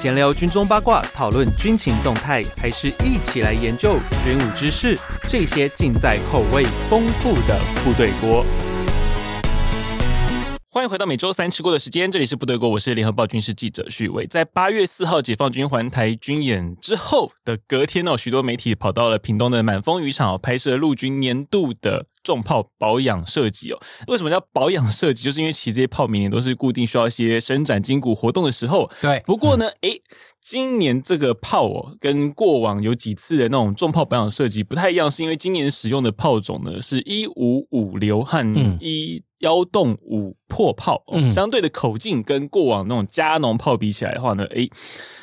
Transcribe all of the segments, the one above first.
闲聊军中八卦，讨论军情动态，还是一起来研究军武知识？这些尽在口味丰富的部队锅。欢迎回到每周三吃锅的时间，这里是部队锅，我是联合报军事记者徐伟。在八月四号解放军环台军演之后的隔天哦，许多媒体跑到了屏东的满风渔场拍摄陆军年度的重炮保养设计哦。为什么叫保养设计？就是因为其实这些炮每年都是固定需要一些伸展筋骨活动的时候。对，不过呢，诶、嗯今年这个炮哦，跟过往有几次的那种重炮保养设计不太一样，是因为今年使用的炮种呢是一五五流和一幺洞五破炮，嗯，相对的口径跟过往那种加农炮比起来的话呢，诶，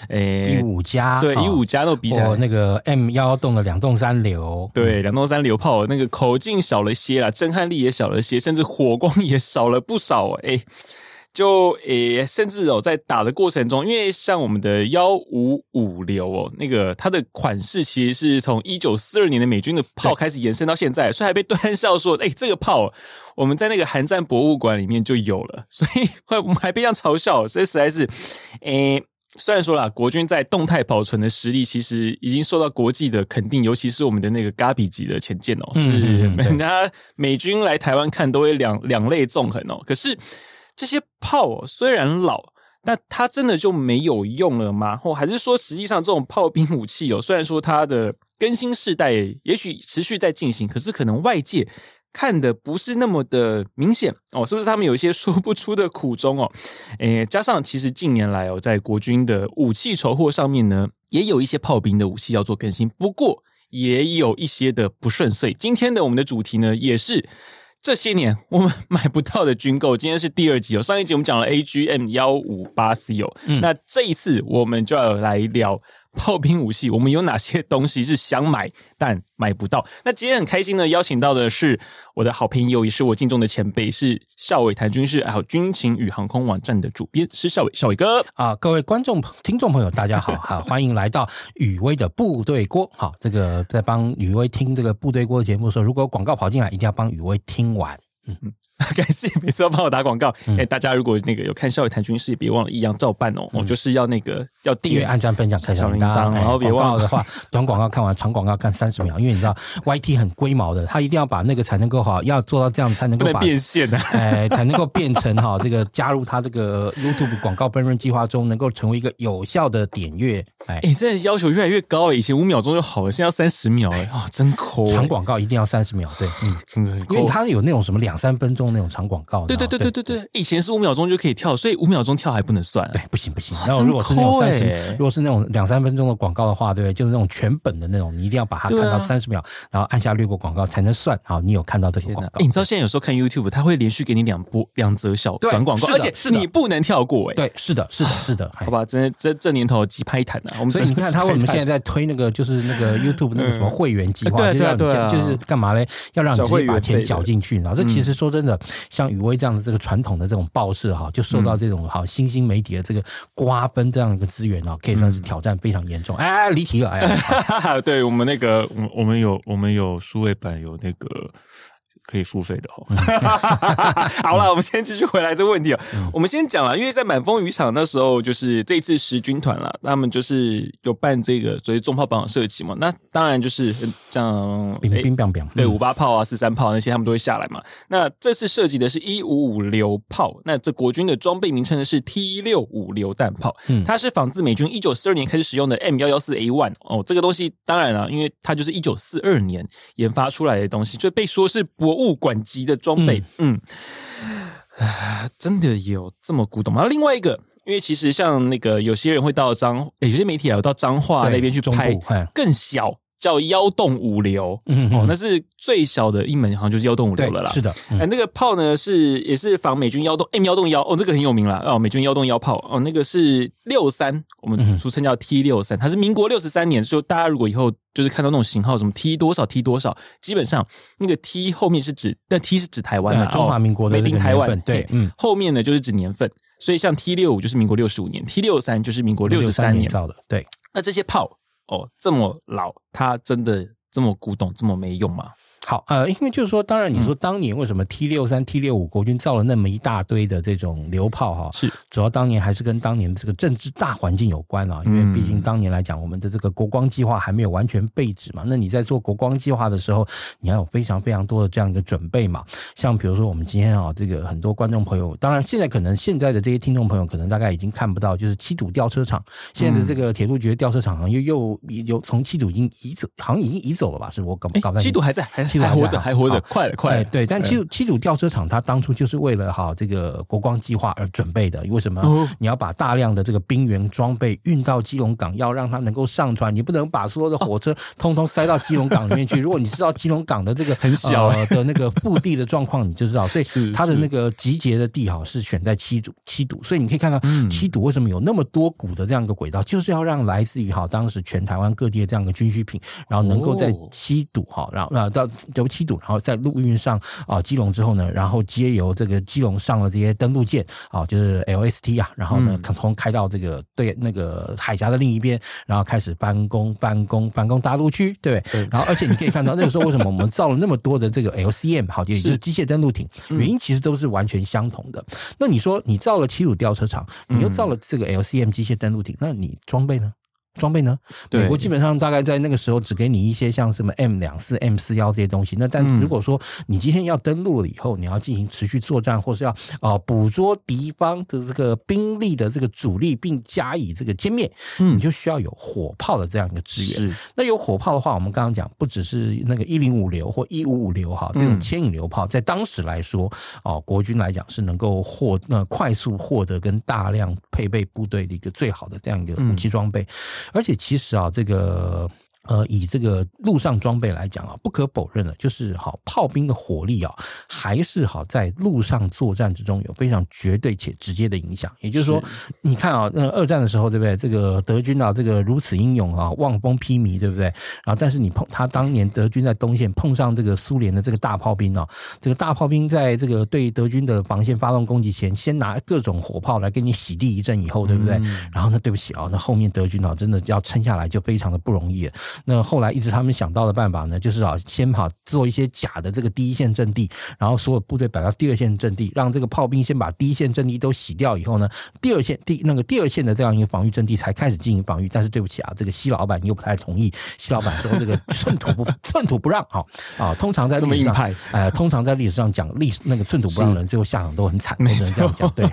诶，一五加对一五加那比起来，那个 M 幺幺洞的两洞三流，对两洞三流炮那个口径小了些啦，震撼力也小了些，甚至火光也少了不少，诶。就诶、欸，甚至哦，在打的过程中，因为像我们的幺五五流哦，那个它的款式其实是从一九四二年的美军的炮开始延伸到现在，所以还被端笑说，哎、欸，这个炮我们在那个韩战博物馆里面就有了，所以我们还被这样嘲笑，所以实在是，诶、欸，虽然说啦，国军在动态保存的实力其实已经受到国际的肯定，尤其是我们的那个嘎比级的潜舰哦，是 人家美军来台湾看都会两两肋纵横哦，可是。这些炮，虽然老，但它真的就没有用了吗？或还是说，实际上这种炮兵武器哦，虽然说它的更新世代也许持续在进行，可是可能外界看的不是那么的明显哦，是不是他们有一些说不出的苦衷哦？诶，加上其实近年来哦，在国军的武器筹获上面呢，也有一些炮兵的武器要做更新，不过也有一些的不顺遂。今天的我们的主题呢，也是。这些年我们买不到的军购，今天是第二集哦。上一集我们讲了 AGM 幺五八 C 哦，嗯，那这一次我们就要来聊。炮兵武器，我们有哪些东西是想买但买不到？那今天很开心呢邀请到的是我的好朋友，也是我敬重的前辈，是孝玮谈军事，还有军情与航空网站的主编，是校伟，校伟哥啊！各位观众、听众朋友，大家好，好欢迎来到雨薇的部队锅。好，这个在帮雨薇听这个部队锅的节目的时候，如果广告跑进来，一定要帮雨薇听完。嗯嗯。感谢每次要帮我打广告。哎、嗯欸，大家如果那个有看孝玮谈军事，也别忘了一样照办哦。我、嗯、就是要那个要订阅、按赞、分享、开小铃铛，然后别忘了的话，短广告看完，长广告看三十秒。因为你知道，YT 很龟毛的，他一定要把那个才能够好，要做到这样才能够变现的，哎，才能够变成哈这个加入他这个 YouTube 广告分润计划中，能够成为一个有效的点阅。哎，你、欸、现在要求越来越高了，以前五秒钟就好了，现在要三十秒哎，啊，真抠！长广告一定要三十秒，对，嗯，真的，因为他有那种什么两三分钟那种长广告。对对对对对对，以前是五秒钟就可以跳，所以五秒钟跳还不能算。对，不行不行。然后如果是那种三十，如果是那种两三分钟的广告的话，对不对？就是那种全本的那种，你一定要把它看到三十秒，然后按下略过广告才能算。好，你有看到这些广告。你知道现在有时候看 YouTube，它会连续给你两波两则小短广告，而且是你不能跳过。哎，对，是的，是的，是的。好吧，这这这年头几拍谈啊。我们所以你看，他为什么现在在推那个就是那个 YouTube 那个什么会员计划？对对对，就是干嘛嘞？要让你直接把钱缴进去。然后这其实说真的，像雨薇这样的这个传统。的这种报社哈，就受到这种好新兴媒体的这个瓜分这样一个资源哦，可以算是挑战非常严重。哎，离题了，哎，对我们那个，我我们有我们有数位版有那个。可以付费的哦。好 了，我们先继续回来这个问题啊。我们先讲了，因为在满风渔场那时候，就是这次十军团了，他们就是有办这个所谓重炮保养射击嘛。那当然就是像冰冰冰冰，对五八炮啊、四三炮那些，他们都会下来嘛。那这次设计的是一五五榴炮，那这国军的装备名称呢是 T 六五榴弹炮，它是仿自美军一九四二年开始使用的 M 幺幺四 A one 哦。这个东西当然了，因为它就是一九四二年研发出来的东西，就被说是博物馆级的装备，嗯，啊，真的有这么古董吗？另外一个，因为其实像那个有些人会到彰，欸、有些媒体啊有到彰化那边去拍更小。叫幺洞五流，嗯哦，那是最小的一门，好像就是幺洞五流了啦。是的，哎、嗯，那个炮呢是也是仿美军幺洞 M 幺洞幺哦，这个很有名了哦，美军幺洞幺炮。哦，那个是六三，我们俗称叫 T 六三，它是民国六十三年，就大家如果以后就是看到那种型号，什么 T 多少 T 多少，基本上那个 T 后面是指，但 T 是指台湾的中华民国的美林台湾，对，嗯，后面呢就是指年份，所以像 T 六五就是民国六十五年，T 六三就是民国六十三年造的，对，那这些炮。哦，这么老，它真的这么古董，这么没用吗？好，呃，因为就是说，当然你说当年为什么 T 六三、T 六五国军造了那么一大堆的这种榴炮哈，是主要当年还是跟当年的这个政治大环境有关啊，因为毕竟当年来讲，我们的这个国光计划还没有完全被止嘛，那你在做国光计划的时候，你要有非常非常多的这样一个准备嘛，像比如说我们今天啊，这个很多观众朋友，当然现在可能现在的这些听众朋友可能大概已经看不到，就是七堵吊车厂，现在的这个铁路局的吊车厂又又又从七堵已经移走，好像已经移走了吧？是我搞搞不清。七堵还在，还七堵还活着，还活着，快了，快了。对，但七堵七堵吊车厂，它当初就是为了哈这个国光计划而准备的。为什么？你要把大量的这个兵员装备运到基隆港，要让它能够上船，你不能把所有的火车通通塞到基隆港里面去。如果你知道基隆港的这个很小的那个腹地的状况，你就知道。所以 它的那个集结的地哈是选在七堵七堵。所以你可以看到七堵为什么有那么多股的这样一个轨道，就是要让来自于哈当时全台湾各地的这样一个军需品，然后能够在七堵哈，然后那到由七堵，然后在陆运上啊基隆之后呢，然后接由这个基隆上了这些登陆舰啊，就是 LST 啊，然后呢，通通开到这个对那个海峡的另一边，然后开始翻工翻工翻工大陆区，对不对？然后而且你可以看到那个时候为什么我们造了那么多的这个 LCM 好，也就是机械登陆艇，原因其实都是完全相同的。那你说你造了七组吊车厂，你又造了这个 LCM 机械登陆艇，那你装备呢？装备呢？美国基本上大概在那个时候只给你一些像什么 M 两四、M 四幺这些东西。那但如果说你今天要登陆了以后，你要进行持续作战，或是要啊捕捉敌方的这个兵力的这个主力，并加以这个歼灭，你就需要有火炮的这样一个支援。那有火炮的话，我们刚刚讲不只是那个一零五流或一五五流哈，这种牵引流炮，在当时来说哦，国军来讲是能够获那快速获得跟大量配备部队的一个最好的这样一个武器装备。而且其实啊，这个。呃，以这个陆上装备来讲啊，不可否认的，就是好炮兵的火力啊，还是好在陆上作战之中有非常绝对且直接的影响。也就是说，是你看啊，那二战的时候，对不对？这个德军啊，这个如此英勇啊，望风披靡，对不对？然后，但是你碰他当年德军在东线碰上这个苏联的这个大炮兵啊，这个大炮兵在这个对德军的防线发动攻击前，先拿各种火炮来给你洗地一阵以后，对不对？嗯、然后呢，对不起啊，那后面德军啊，真的要撑下来就非常的不容易了。那后来一直他们想到的办法呢，就是啊，先跑做一些假的这个第一线阵地，然后所有部队摆到第二线阵地，让这个炮兵先把第一线阵地都洗掉以后呢，第二线第那个第二线的这样一个防御阵地才开始进行防御。但是对不起啊，这个西老板又不太同意，西老板说这个寸土不 寸土不让哈啊，通常在历史上，呃，通常在历史上讲历史那个寸土不让人，最后下场都很惨，不能这样讲。对，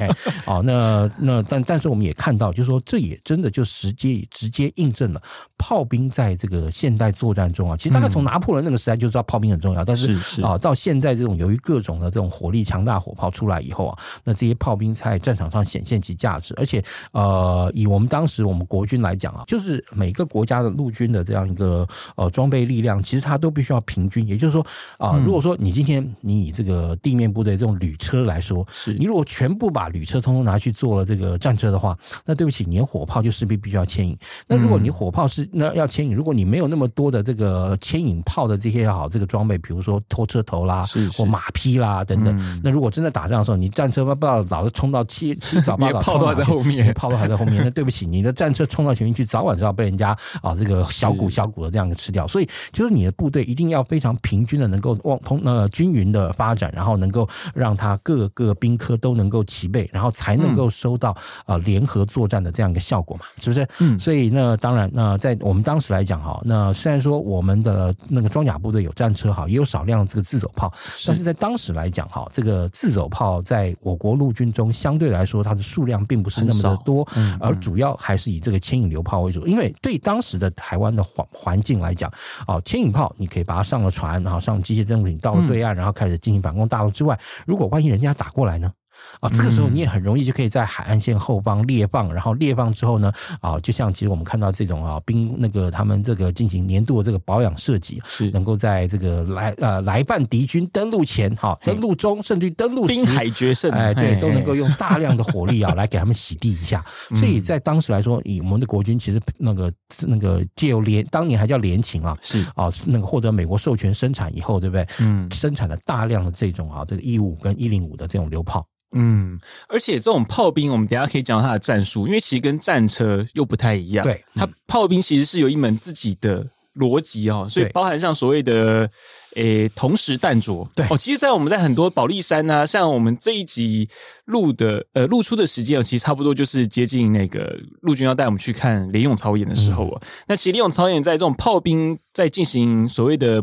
哦，那那但但是我们也看到，就是说这也真的就直接直接印证了炮兵在这个现代作战中啊，其实大概从拿破仑那个时代就知道炮兵很重要，但是啊，到现在这种由于各种的这种火力强大火炮出来以后啊，那这些炮兵在战场上显现其价值，而且呃，以我们当时我们国军来讲啊，就是每个国家的陆军的这样一个呃装备力量，其实它都必须要平均，也就是说啊，如果说你今天你以这个地面部队这种旅车来说，是。你如果全部把旅车通通拿去做了这个战车的话，那对不起，你的火炮就势必必须要牵引。那如果你火炮是那要牵引，如果你没有那么多的这个牵引炮的这些好这个装备，比如说拖车头啦，是是或马匹啦等等。嗯、那如果真的打仗的时候，你战车不知道老是冲到七七早八早，炮都还在后面，炮都还在后面。那对不起，你的战车冲到前面去，早晚是要被人家啊这个小股小股的这样的吃掉。所以就是你的部队一定要非常平均的，能够往通呃均匀的发展，然后能够让它各个兵科都能够齐备，然后才能够收到啊联合作战的这样一个效果嘛，是不是？嗯。所以那当然，那在我们当时来讲哈，那虽然说我们的那个装甲部队有战车哈，也有少量这个自走炮，但是在当时来讲哈，这个自走炮在我国陆军中相对来说它的数量并不是那么的多，而主要还是以这个牵引流炮为主。因为对当时的台湾的环环境来讲，哦，牵引炮你可以把它上了船，然后上机械登陆艇到了对岸，然后开始进行反攻大陆之外，如果万一人家打过来呢？啊，这个时候你也很容易就可以在海岸线后方列放，然后列放之后呢，啊，就像其实我们看到这种啊兵那个他们这个进行年度的这个保养设计，是能够在这个来呃来办敌军登陆前，哈，登陆中甚至于登陆滨海决胜，哎，对，都能够用大量的火力啊来给他们洗地一下。所以在当时来说，以我们的国军其实那个那个借由联当年还叫联勤啊，是啊，那个获得美国授权生产以后，对不对？嗯，生产了大量的这种啊这个一五跟一零五的这种榴炮。嗯，而且这种炮兵，我们等下可以讲到它的战术，因为其实跟战车又不太一样。对，它炮兵其实是有一门自己的逻辑哦，所以包含像所谓的。诶，同时弹着对哦，其实，在我们在很多保利山啊，像我们这一集录的呃录出的时间，其实差不多就是接近那个陆军要带我们去看联勇操演的时候啊。嗯、那其实联勇操演在这种炮兵在进行所谓的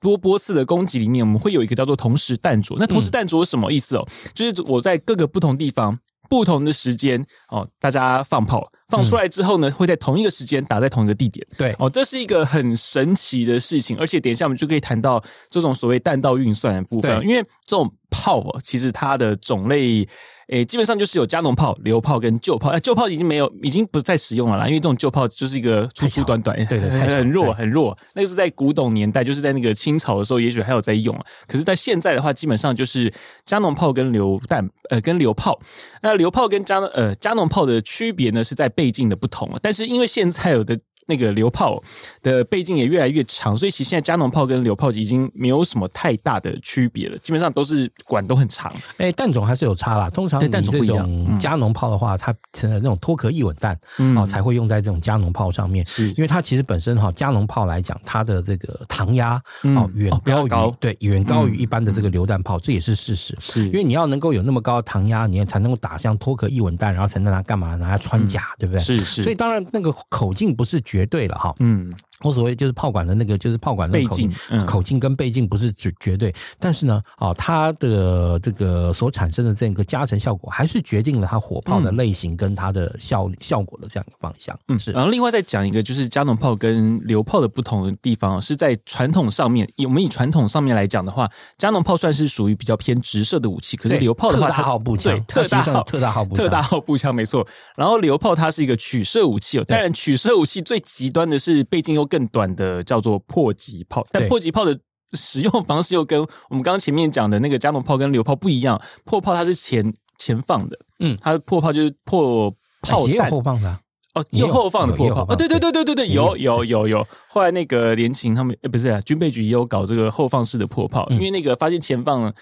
多波次的攻击里面，我们会有一个叫做同时弹着。那同时弹着是什么意思哦？嗯、就是我在各个不同地方。不同的时间哦，大家放炮放出来之后呢，嗯、会在同一个时间打在同一个地点。对哦，这是一个很神奇的事情，而且等一下我们就可以谈到这种所谓弹道运算的部分，因为这种炮哦，其实它的种类。诶，基本上就是有加农炮、榴炮跟旧炮。哎，旧炮已经没有，已经不再使用了啦，因为这种旧炮就是一个粗粗短短，对对，很弱很弱。那个是在古董年代，就是在那个清朝的时候，也许还有在用。可是，在现在的话，基本上就是加农炮跟榴弹，呃，跟榴炮。那榴炮跟加呃加农炮的区别呢，是在倍镜的不同。但是，因为现在有的。那个榴炮的倍镜也越来越长，所以其实现在加农炮跟榴炮已经没有什么太大的区别了，基本上都是管都很长。哎，弹种还是有差啦。通常弹种不一样。加农炮的话，它成了那种脱壳一稳弹，啊，才会用在这种加农炮上面。是，因为它其实本身哈，加农炮来讲，它的这个膛压哦远高于对远高于一般的这个榴弹炮，这也是事实。是，因为你要能够有那么高的膛压，你才能够打像脱壳一稳弹，然后才能拿干嘛？拿来穿甲，对不对？是是。所以当然那个口径不是绝绝对了哈，嗯，我所谓就是炮管的那个，就是炮管的口径，口径跟倍镜不是绝绝对，但是呢，哦，它的这个所产生的这个加成效果，还是决定了它火炮的类型跟它的效效果的这样一个方向。嗯，是。然后另外再讲一个，就是加农炮跟流炮的不同的地方，是在传统上面。我们以传统上面来讲的话，加农炮算是属于比较偏直射的武器，可是流炮的话，特大号步枪，对，特大号特大号步枪，特大号步枪没错。然后流炮它是一个取射武器哦，当然取射武器最极端的是倍径又更短的，叫做破击炮。但破击炮的使用方式又跟我们刚刚前面讲的那个加农炮跟榴炮不一样。破炮它是前前放的，嗯，它的破炮就是破炮弹，也有后放的哦，有后放的破炮哦，对对对对对对，有有有有。后来那个联勤他们，呃，不是啊，军备局也有搞这个后放式的破炮，因为那个发现前放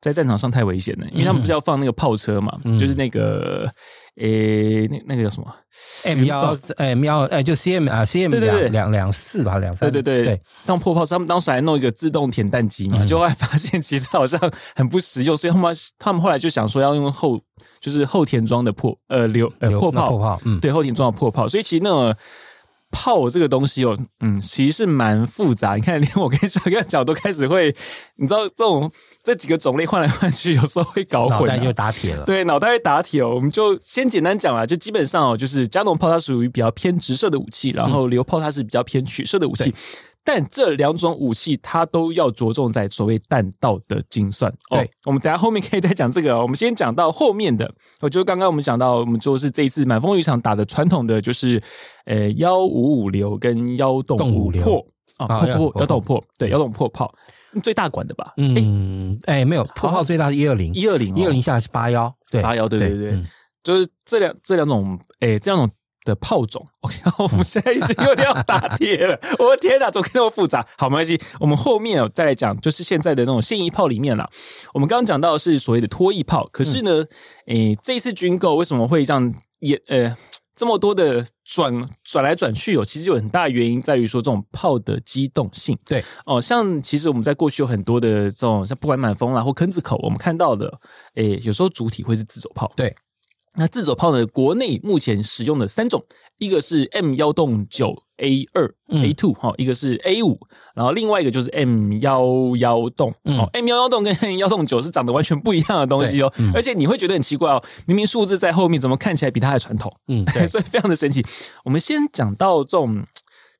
在战场上太危险了，因为他们不是要放那个炮车嘛，就是那个。诶，那那个叫什么 M 幺 M 幺，诶就 C M 啊，C M 两两两四吧，两三。对对对对，当破炮，他们当时还弄一个自动填弹机嘛，就后来发现其实好像很不实用，所以他们他们后来就想说要用后，就是后填装的破呃流呃破炮，嗯，对，后填装的破炮，所以其实那个。炮这个东西哦，嗯，其实是蛮复杂。你看，连我跟小哥脚都开始会，你知道这种这几个种类换来换去，有时候会搞混，脑袋就打铁了。对，脑袋会打铁哦。我们就先简单讲啦，就基本上哦，就是加农炮它属于比较偏直射的武器，然后流炮它是比较偏曲射的武器。嗯但这两种武器，它都要着重在所谓弹道的精算。对，我们等下后面可以再讲这个。我们先讲到后面的，我就刚刚我们讲到，我们就是这一次满风渔场打的传统的，就是呃幺五五榴跟幺洞五破。啊，破破幺洞破，对幺洞破炮。最大管的吧？嗯，哎没有破炮最大是一二零。一二零一二零下来是八幺，对八幺，对对对，就是这两这两种，哎这两种。的炮种，OK，我们现在已经有点要打铁了。我的天哪，怎么那么复杂？好，没关系，我们后面再来讲，就是现在的那种现役炮里面啦。我们刚刚讲到的是所谓的拖曳炮，可是呢，诶、嗯欸，这一次军购为什么会这样也呃这么多的转转来转去？哦，其实有很大的原因在于说这种炮的机动性。对哦，像其实我们在过去有很多的这种，像不管满风啦或坑子口，我们看到的，诶、欸，有时候主体会是自走炮。对。那自走炮呢？国内目前使用的三种，一个是 M 幺洞九 A 二 A two 哈，一个是 A 五，然后另外一个就是 M 幺幺洞。哦，M 幺幺洞跟 M 幺洞九是长得完全不一样的东西哦，而且你会觉得很奇怪哦，明明数字在后面，怎么看起来比它还传统？嗯，对，所以非常的神奇。我们先讲到这种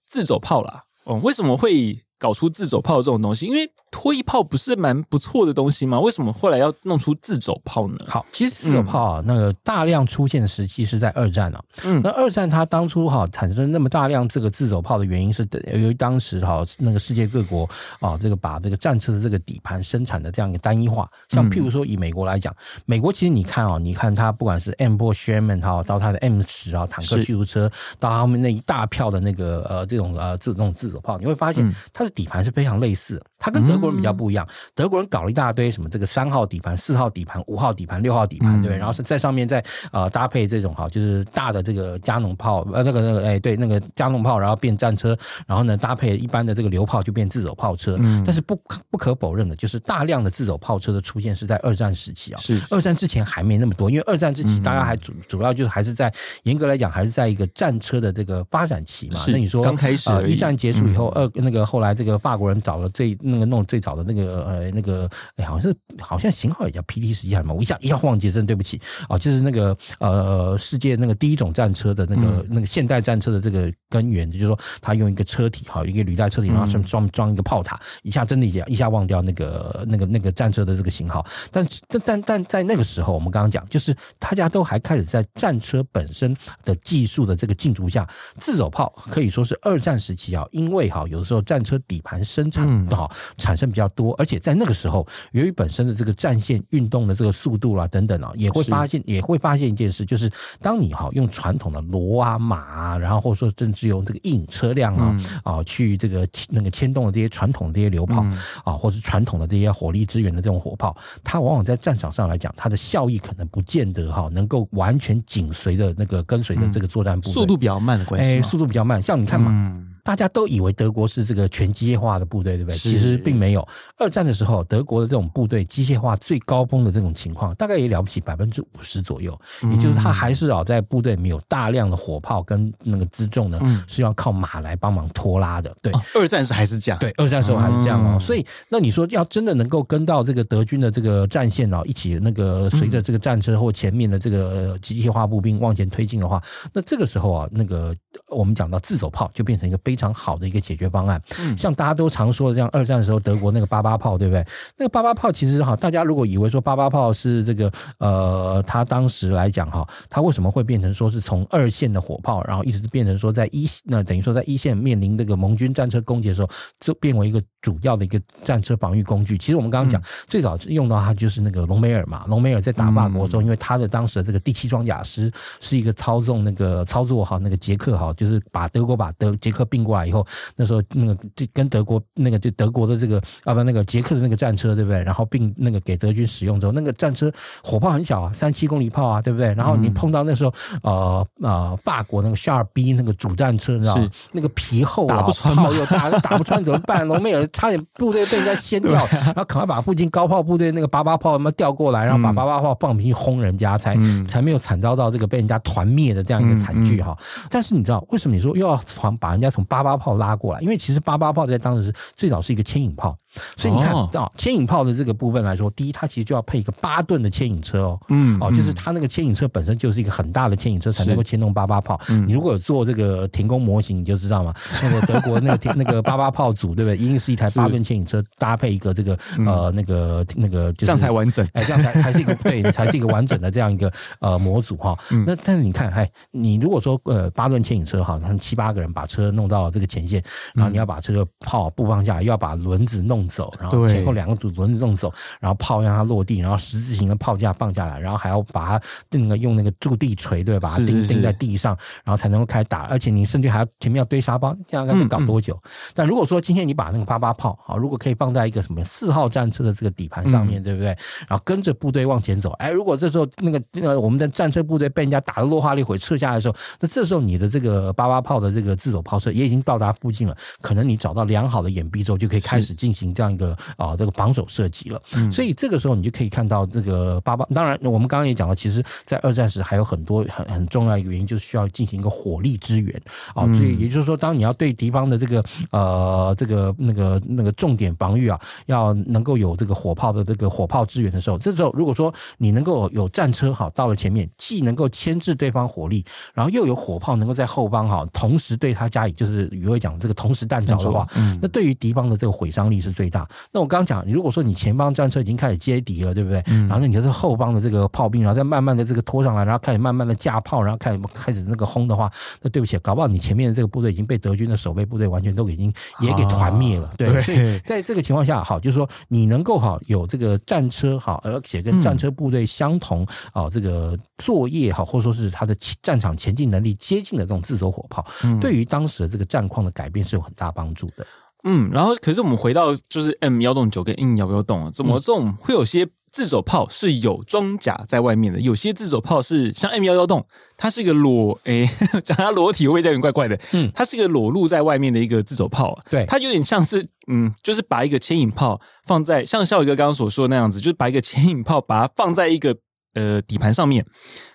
自走炮啦，哦，为什么会搞出自走炮这种东西？因为拖曳炮不是蛮不错的东西吗？为什么后来要弄出自走炮呢？好，其实自走炮啊，那个大量出现的时期是在二战啊。嗯，那二战它当初哈产生那么大量这个自走炮的原因是，由于当时哈那个世界各国啊，这个把这个战车的这个底盘生产的这样一个单一化。像譬如说以美国来讲，美国其实你看啊，你看它不管是 M 波 Sherman 哈，到它的 M 十啊坦克驱逐车，到他们那一大票的那个呃这种呃这种自走炮，你会发现它的底盘是非常类似，它跟德国人比较不一样，德国人搞了一大堆什么这个三号底盘、四号底盘、五号底盘、六号底盘，对不对？然后是在上面再呃搭配这种哈，就是大的这个加农炮，呃，那个那个哎，对，那个加农炮，然后变战车，然后呢搭配一般的这个榴炮就变自走炮车。嗯，但是不可不可否认的就是大量的自走炮车的出现是在二战时期啊，是二战之前还没那么多，因为二战之前大家还主主要就是还是在严格来讲还是在一个战车的这个发展期嘛。那你说刚开始，一战结束以后，二那个后来这个法国人找了最那个弄最早的那个呃那个哎好像是好像型号也叫 PT 十一还是什么，我一下一下忘记，真对不起。啊，就是那个呃世界那个第一种战车的那个那个现代战车的这个根源，就是说他用一个车体哈，一个履带车体，然后上装装一个炮塔，一下真的一下一下忘掉那个那个那个战车的这个型号，但但但但在那个时候，我们刚刚讲，就是大家都还开始在战车本身的技术的这个竞逐下，自走炮可以说是二战时期啊，因为哈有的时候战车底盘生产哈产生比较多，而且在那个时候，由于本身的这个战线运动的这个速度啦等等啊，也会发现也会发现一件事，就是当你哈用传统的骡啊马啊，然后或者说甚至用这个硬车辆啊啊去这个那个牵动的这些传统的这些流炮啊，或者是传统的这些火力支援的这种火炮，它往往在战场上来讲，它的效益可能不见得哈能够完全紧随着那个跟随着这个作战部队，速度比较慢的关系，哎，速度比较慢，像你看嘛。大家都以为德国是这个全机械化的部队，对不对？其实并没有。二战的时候，德国的这种部队机械化最高峰的这种情况，大概也了不起百分之五十左右。也就是他还是啊，在部队里面有大量的火炮跟那个辎重呢，是要靠马来帮忙拖拉的。对，二战时还是这样。对，二战时候还是这样哦。所以，那你说要真的能够跟到这个德军的这个战线哦，一起那个随着这个战车或前面的这个机械化步兵往前推进的话，那这个时候啊，那个我们讲到自走炮就变成一个非常好的一个解决方案，像大家都常说的这样，二战的时候德国那个八八炮，对不对？那个八八炮其实哈，大家如果以为说八八炮是这个呃，他当时来讲哈，他为什么会变成说是从二线的火炮，然后一直变成说在一那等于说在一线面临这个盟军战车攻击的时候，就变为一个主要的一个战车防御工具。其实我们刚刚讲最早用到它就是那个隆美尔嘛，隆美尔在打法国的时候，因为他的当时的这个第七装甲师是一个操纵那个操作哈那个捷克哈，就是把德国把德捷克并过来以后。那时候那个就跟德国那个就德国的这个啊不那个捷克的那个战车对不对？然后并那个给德军使用之后，那个战车火炮很小啊，三七公里炮啊，对不对？然后你碰到那时候呃呃法国那个夏尔 B 那个主战车，你知道吗？那个皮厚啊，炮又大，打不穿怎么办？隆美尔差点部队被人家掀掉，然后赶快把附近高炮部队那个八八炮什么调过来，然后把八八炮放平去轰人家，才才没有惨遭到这个被人家团灭的这样一个惨剧哈。但是你知道为什么你说又要从把人家从八八炮拉过来，因为其实八八炮在当时最早是一个牵引炮，所以你看啊，牵引炮的这个部分来说，第一它其实就要配一个八吨的牵引车哦，嗯，哦，就是它那个牵引车本身就是一个很大的牵引车，才能够牵动八八炮。你如果有做这个停工模型，你就知道嘛，那个德国那个那个八八炮组，对不对？一定是一台八吨牵引车搭配一个这个呃那个那个，这样才完整，哎，这样才才是一个 对，才是一个完整的这样一个呃模组哈。那但是你看，哎，你如果说呃八吨牵引车哈，他们七八个人把车弄到这个前线。然后你要把这个炮布放下来，又要把轮子弄走，然后前后两个组轮子弄走，然后炮让它落地，然后十字形的炮架放下来，然后还要把它那个用那个驻地锤对，把它钉钉在地上，然后才能够开始打。而且你甚至还要前面要堆沙包，这样该能搞多久？但如果说今天你把那个八八炮好，如果可以放在一个什么四号战车的这个底盘上面，对不对？然后跟着部队往前走，哎，如果这时候那个那个我们的战车部队被人家打得落花流水撤下来的时候，那这时候你的这个八八炮的这个自走炮车也已经到达附近了。可能你找到良好的掩蔽之后，就可以开始进行这样一个啊这个防守射击了。所以这个时候你就可以看到这个八八。当然，我们刚刚也讲了，其实，在二战时还有很多很很重要的原因，就是需要进行一个火力支援啊。所以也就是说，当你要对敌方的这个呃这个那个那个重点防御啊，要能够有这个火炮的这个火炮支援的时候，这时候如果说你能够有战车好到了前面，既能够牵制对方火力，然后又有火炮能够在后方哈，同时对他加以就是余伟讲这个同时。弹着的话，那对于敌方的这个毁伤力是最大。那我刚刚讲，如果说你前方战车已经开始接敌了，对不对？然后你就是后方的这个炮兵，然后再慢慢的这个拖上来，然后开始慢慢的架炮，然后开始开始那个轰的话，那对不起，搞不好你前面的这个部队已经被德军的守备部队完全都已经也给团灭了。对，所以在这个情况下，好，就是说你能够好有这个战车好，而且跟战车部队相同啊，这个作业好，或者说是它的战场前进能力接近的这种自走火炮，对于当时的这个战况的改变是有很大帮助的。嗯，然后可是我们回到就是 M 幺洞九跟 M 幺幺洞，怎么这种会有些自走炮是有装甲在外面的，有些自走炮是像 M 幺幺洞，它是一个裸 诶，讲它裸体会有点怪怪的？嗯，它是一个裸露在外面的一个自走炮，对，它有点像是嗯，就是把一个牵引炮放在像笑宇哥刚刚所说的那样子，就是把一个牵引炮把它放在一个。呃，底盘上面，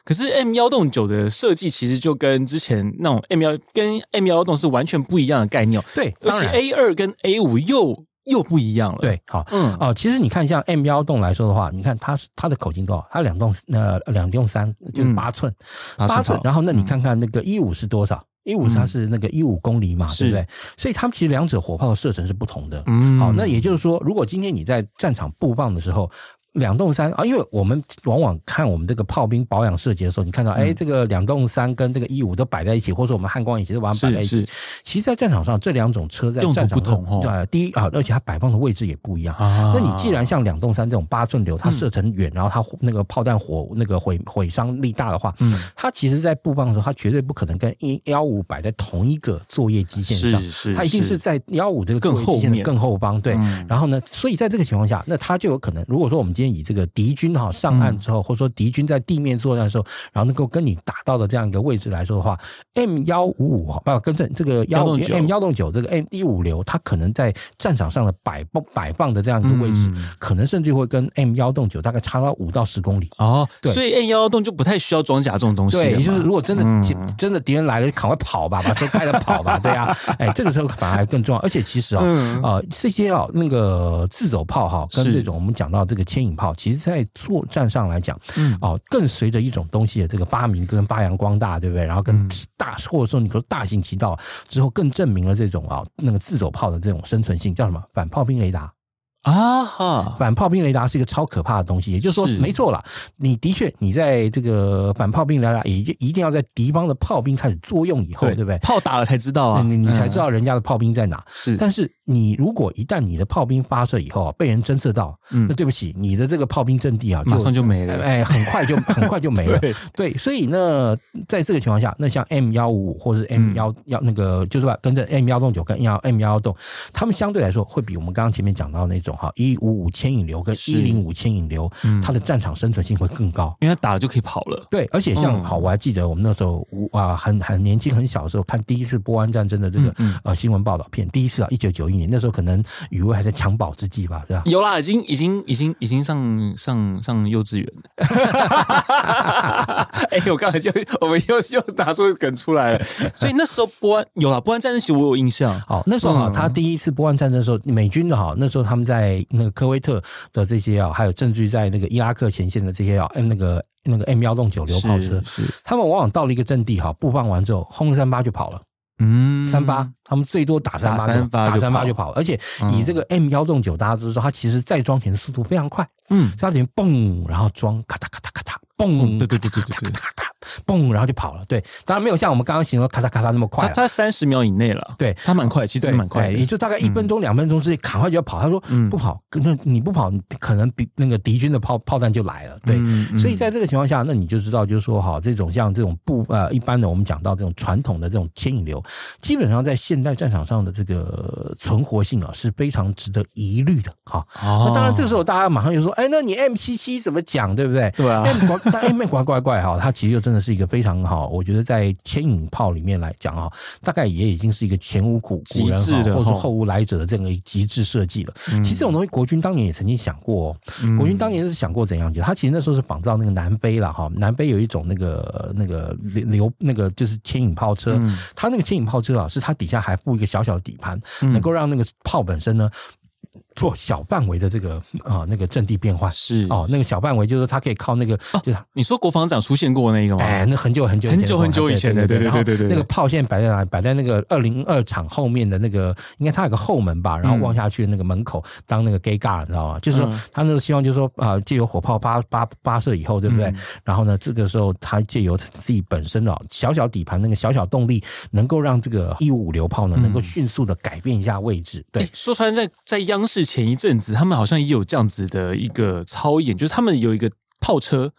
可是 M 幺洞九的设计其实就跟之前那种 M 幺跟 M 幺幺洞是完全不一样的概念。对，而且 A 二跟 A 五又又不一样了。对，好，嗯，哦，其实你看像 M 幺洞来说的话，你看它它的口径多少？它两洞呃两洞三就是八寸，八、嗯、寸。然后那你看看那个一五是多少？一五它是那个一五公里嘛，对不对？所以它们其实两者火炮的射程是不同的。嗯，好，那也就是说，如果今天你在战场布放的时候。两洞三啊，因为我们往往看我们这个炮兵保养设计的时候，你看到哎、嗯，这个两洞三跟这个一五都摆在一起，或者说我们汉光演习都把它摆在一起。其实，在战场上，这两种车在战场上不同哦。对，第一啊，而且它摆放的位置也不一样。啊，那你既然像两洞三这种八寸流，它射程远，然后它那个炮弹火那个毁毁伤力大的话，嗯，它其实在布放的时候，它绝对不可能跟一幺五摆在同一个作业基线上，是是，它一定是在幺五这个作业机线的更后方。对，然后呢，所以在这个情况下，那它就有可能，如果说我们今天以这个敌军哈上岸之后，或者说敌军在地面作战的时候，然后能够跟你打到的这样一个位置来说的话，M 幺五五哈，不要更正这个幺 M 幺洞九这个 M 一五流，它可能在战场上的摆放摆放的这样一个位置，可能甚至会跟 M 幺洞九大概差到五到十公里。哦。对，所以 M 幺洞就不太需要装甲这种东西。对，也就是如果真的真的敌人来了，赶快跑吧，把车开了跑吧，对啊，哎，这个时候反而还更重要。而且其实啊，呃，这些啊那个自走炮哈，跟这种我们讲到这个牵引炮，其实在作战上来讲，嗯，哦，更随着一种东西的这个发明跟发扬光大，对不对？然后跟大或者说你说大行其道之后，更证明了这种啊那个自走炮的这种生存性，叫什么？反炮兵雷达。啊哈！反炮兵雷达是一个超可怕的东西，也就是说，没错啦，你的确，你在这个反炮兵雷达，也就一定要在敌方的炮兵开始作用以后，对，对不对？炮打了才知道啊，你你才知道人家的炮兵在哪。是，但是你如果一旦你的炮兵发射以后啊，被人侦测到，嗯，那对不起，你的这个炮兵阵地啊，马上就没了，哎，很快就 很快就没了。对，对，所以呢，在这个情况下，那像 M 幺五五或者 M 幺幺那个，就是吧跟着 M 幺洞九跟幺 M 幺幺洞，他们相对来说会比我们刚刚前面讲到那种。哈，一五五牵引流跟一零五牵引流，它的战场生存性会更高，因为它打了就可以跑了。对，而且像好，我还记得我们那时候啊，很很年轻很小的时候看第一次波湾战争的这个呃新闻报道片，第一次啊，一九九一年那时候可能雨薇还在襁褓之际吧，是吧？有啦，已经已经已经已经上上上幼稚园了。哎，我刚才就我们又又打出梗出来了，所以那时候波湾有啦，波湾战争其实我有印象。好，那时候哈，他第一次波湾战争的时候，美军的哈，那时候他们在。在那个科威特的这些啊，还有甚至于在那个伊拉克前线的这些啊，那个那个 M 幺洞九榴炮车，他们往往到了一个阵地哈，布放完之后，轰三八就跑了。嗯，三八，他们最多打三八，打三八就跑了。而且以这个 M 幺洞九，大家都知道，它其实再装填的速度非常快。嗯，它直接嘣，然后装，咔嗒咔嗒咔嗒，嘣，对对对对对对，咔嗒。嘣，然后就跑了。对，当然没有像我们刚刚形容咔嚓咔嚓那么快。他三十秒以内了。对，他蛮快，其实蛮快，也就大概一分钟、两分钟之内，赶快就要跑。他说：“不跑，那你不跑，可能比那个敌军的炮炮弹就来了。”对，所以在这个情况下，那你就知道，就是说，哈，这种像这种不呃一般的，我们讲到这种传统的这种牵引流，基本上在现代战场上的这个存活性啊是非常值得疑虑的。哈，那当然这个时候大家马上就说：“哎，那你 M 七七怎么讲？对不对？”对啊 但 M 乖乖乖哈，它其实就真的。是一个非常好，我觉得在牵引炮里面来讲哈，大概也已经是一个前无古古人哈，或者说后无来者的这样一个极致设计了。其实这种东西，国军当年也曾经想过，国军当年是想过怎样？就他其实那时候是仿造那个南非了哈，南非有一种那个那个流那个就是牵引炮车，它那个牵引炮车啊，是它底下还附一个小小的底盘，能够让那个炮本身呢。做小范围的这个啊，那个阵地变化是哦，那个小范围就是它可以靠那个，就是你说国防长出现过那个吗？哎，那很久很久很久很久以前的，对对对对对。那个炮线摆在哪里？摆在那个二零二厂后面的那个，应该它有个后门吧？然后望下去的那个门口当那个 guard，你知道吗？就是说他那个希望就是说啊，借由火炮发发发射以后，对不对？然后呢，这个时候他借由自己本身的小小底盘那个小小动力，能够让这个一五五榴炮呢，能够迅速的改变一下位置。对，说穿在在央视。前一阵子，他们好像也有这样子的一个操演，就是他们有一个炮车，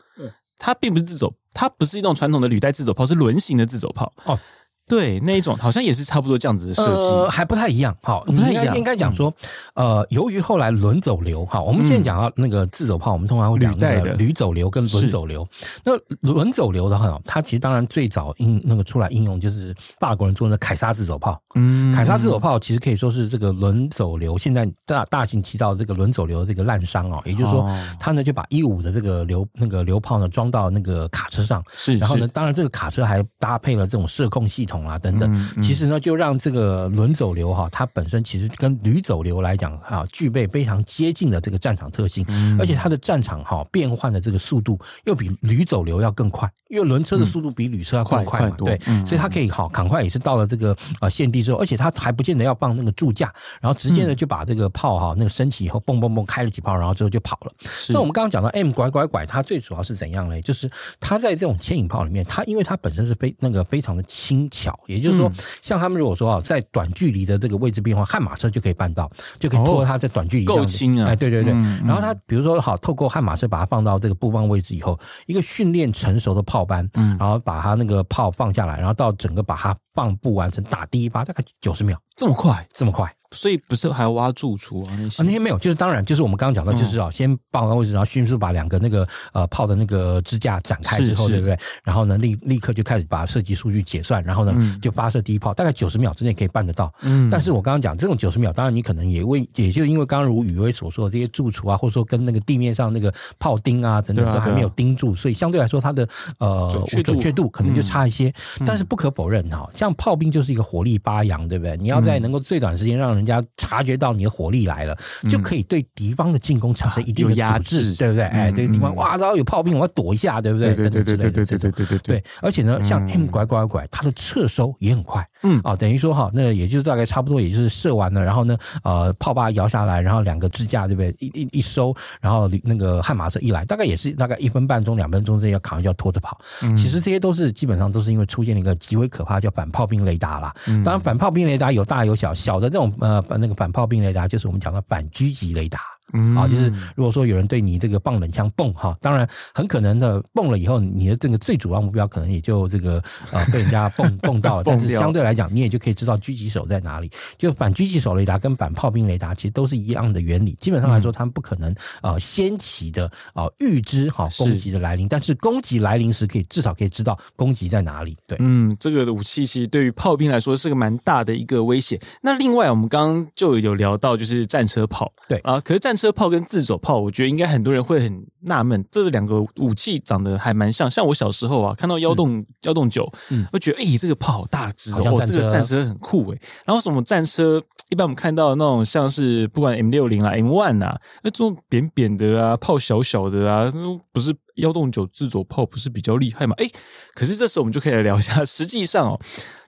它并不是自走，它不是一种传统的履带自走炮，是轮型的自走炮。哦，对，那一种好像也是差不多这样子的设计，呃，还不太一样。好，不太一样。应该讲说，呃，由于后来轮走流，哈，我们现在讲到那个自走炮，我们通常会讲那个履走流跟轮走流。那轮走流的话，它其实当然最早应那个出来应用就是法国人做的凯撒自走炮。嗯，凯撒自走炮其实可以说是这个轮走流现在大大行其道这个轮走流的这个滥觞哦，也就是说，他呢就把一五的这个流那个流炮呢装到那个卡车上，是，然后呢，当然这个卡车还搭配了这种射控系统。啊，等等，其实呢，就让这个轮走流哈，它本身其实跟旅走流来讲啊，具备非常接近的这个战场特性，而且它的战场哈变换的这个速度又比旅走流要更快，因为轮车的速度比旅车要更快嘛，对，所以它可以好赶快也是到了这个啊现地之后，而且它还不见得要放那个助架，然后直接呢就把这个炮哈那个升起以后，嘣嘣嘣开了几炮，然后之后就跑了。那我们刚刚讲到 M 拐拐拐，它最主要是怎样呢？就是它在这种牵引炮里面，它因为它本身是非那个非常的轻巧。也就是说，像他们如果说啊，在短距离的这个位置变化，悍马车就可以办到，就可以拖它在短距离够轻啊！哎，对对对。然后它比如说好，透过悍马车把它放到这个布棒位置以后，一个训练成熟的炮班，然后把它那个炮放下来，然后到整个把它放布完成，打第一发大概九十秒，这么快，这么快。所以不是还要挖住处啊？那些啊，那些没有，就是当然，就是我们刚刚讲到，就是啊，先放到位置，然后迅速把两个那个呃炮的那个支架展开之后，对不对？然后呢，立立刻就开始把射击数据解算，然后呢，就发射第一炮，大概九十秒之内可以办得到。嗯，但是我刚刚讲这种九十秒，当然你可能也为，也就因为刚刚如雨薇所说的这些住处啊，或者说跟那个地面上那个炮钉啊等等都还没有钉住，所以相对来说它的呃准确度可能就差一些。但是不可否认哈，像炮兵就是一个火力发扬，对不对？你要在能够最短时间让人家察觉到你的火力来了，就可以对敌方的进攻产生一定的压制，对不对？哎，对敌方哇，然后有炮兵，我要躲一下，对不对？对对对对对对对对对对。而且呢，像 M 拐拐拐，它的撤收也很快，嗯啊，等于说哈，那也就是大概差不多，也就是射完了，然后呢，呃，炮把摇下来，然后两个支架，对不对？一一一收，然后那个悍马车一来，大概也是大概一分半钟、两分钟之内要扛，就要拖着跑。其实这些都是基本上都是因为出现了一个极为可怕叫反炮兵雷达啦。当然，反炮兵雷达有大有小，小的这种呃那个。反炮兵雷达就是我们讲的反狙击雷达。嗯，啊，就是如果说有人对你这个棒冷枪蹦哈，当然很可能的蹦了以后，你的这个最主要目标可能也就这个呃被人家蹦 蹦到了，但是相对来讲，你也就可以知道狙击手在哪里。就反狙击手雷达跟反炮兵雷达其实都是一样的原理，基本上来说，他们不可能呃先期的啊预知哈攻击的来临，但是攻击来临时可以至少可以知道攻击在哪里。对，嗯，这个武器其实对于炮兵来说是个蛮大的一个威胁。那另外我们刚刚就有聊到就是战车炮，对啊，可是战车炮跟自走炮，我觉得应该很多人会很纳闷，这两个武器长得还蛮像。像我小时候啊，看到幺洞幺洞九，嗯，我觉得哎、欸，这个炮好大只哦，哦，这个战车很酷哎。然后什么战车，一般我们看到那种像是不管 M 六零啊、M one 啊，那这种扁扁的啊，炮小小的啊，不是幺洞九自走炮不是比较厉害吗？哎、欸，可是这时候我们就可以来聊一下，实际上哦，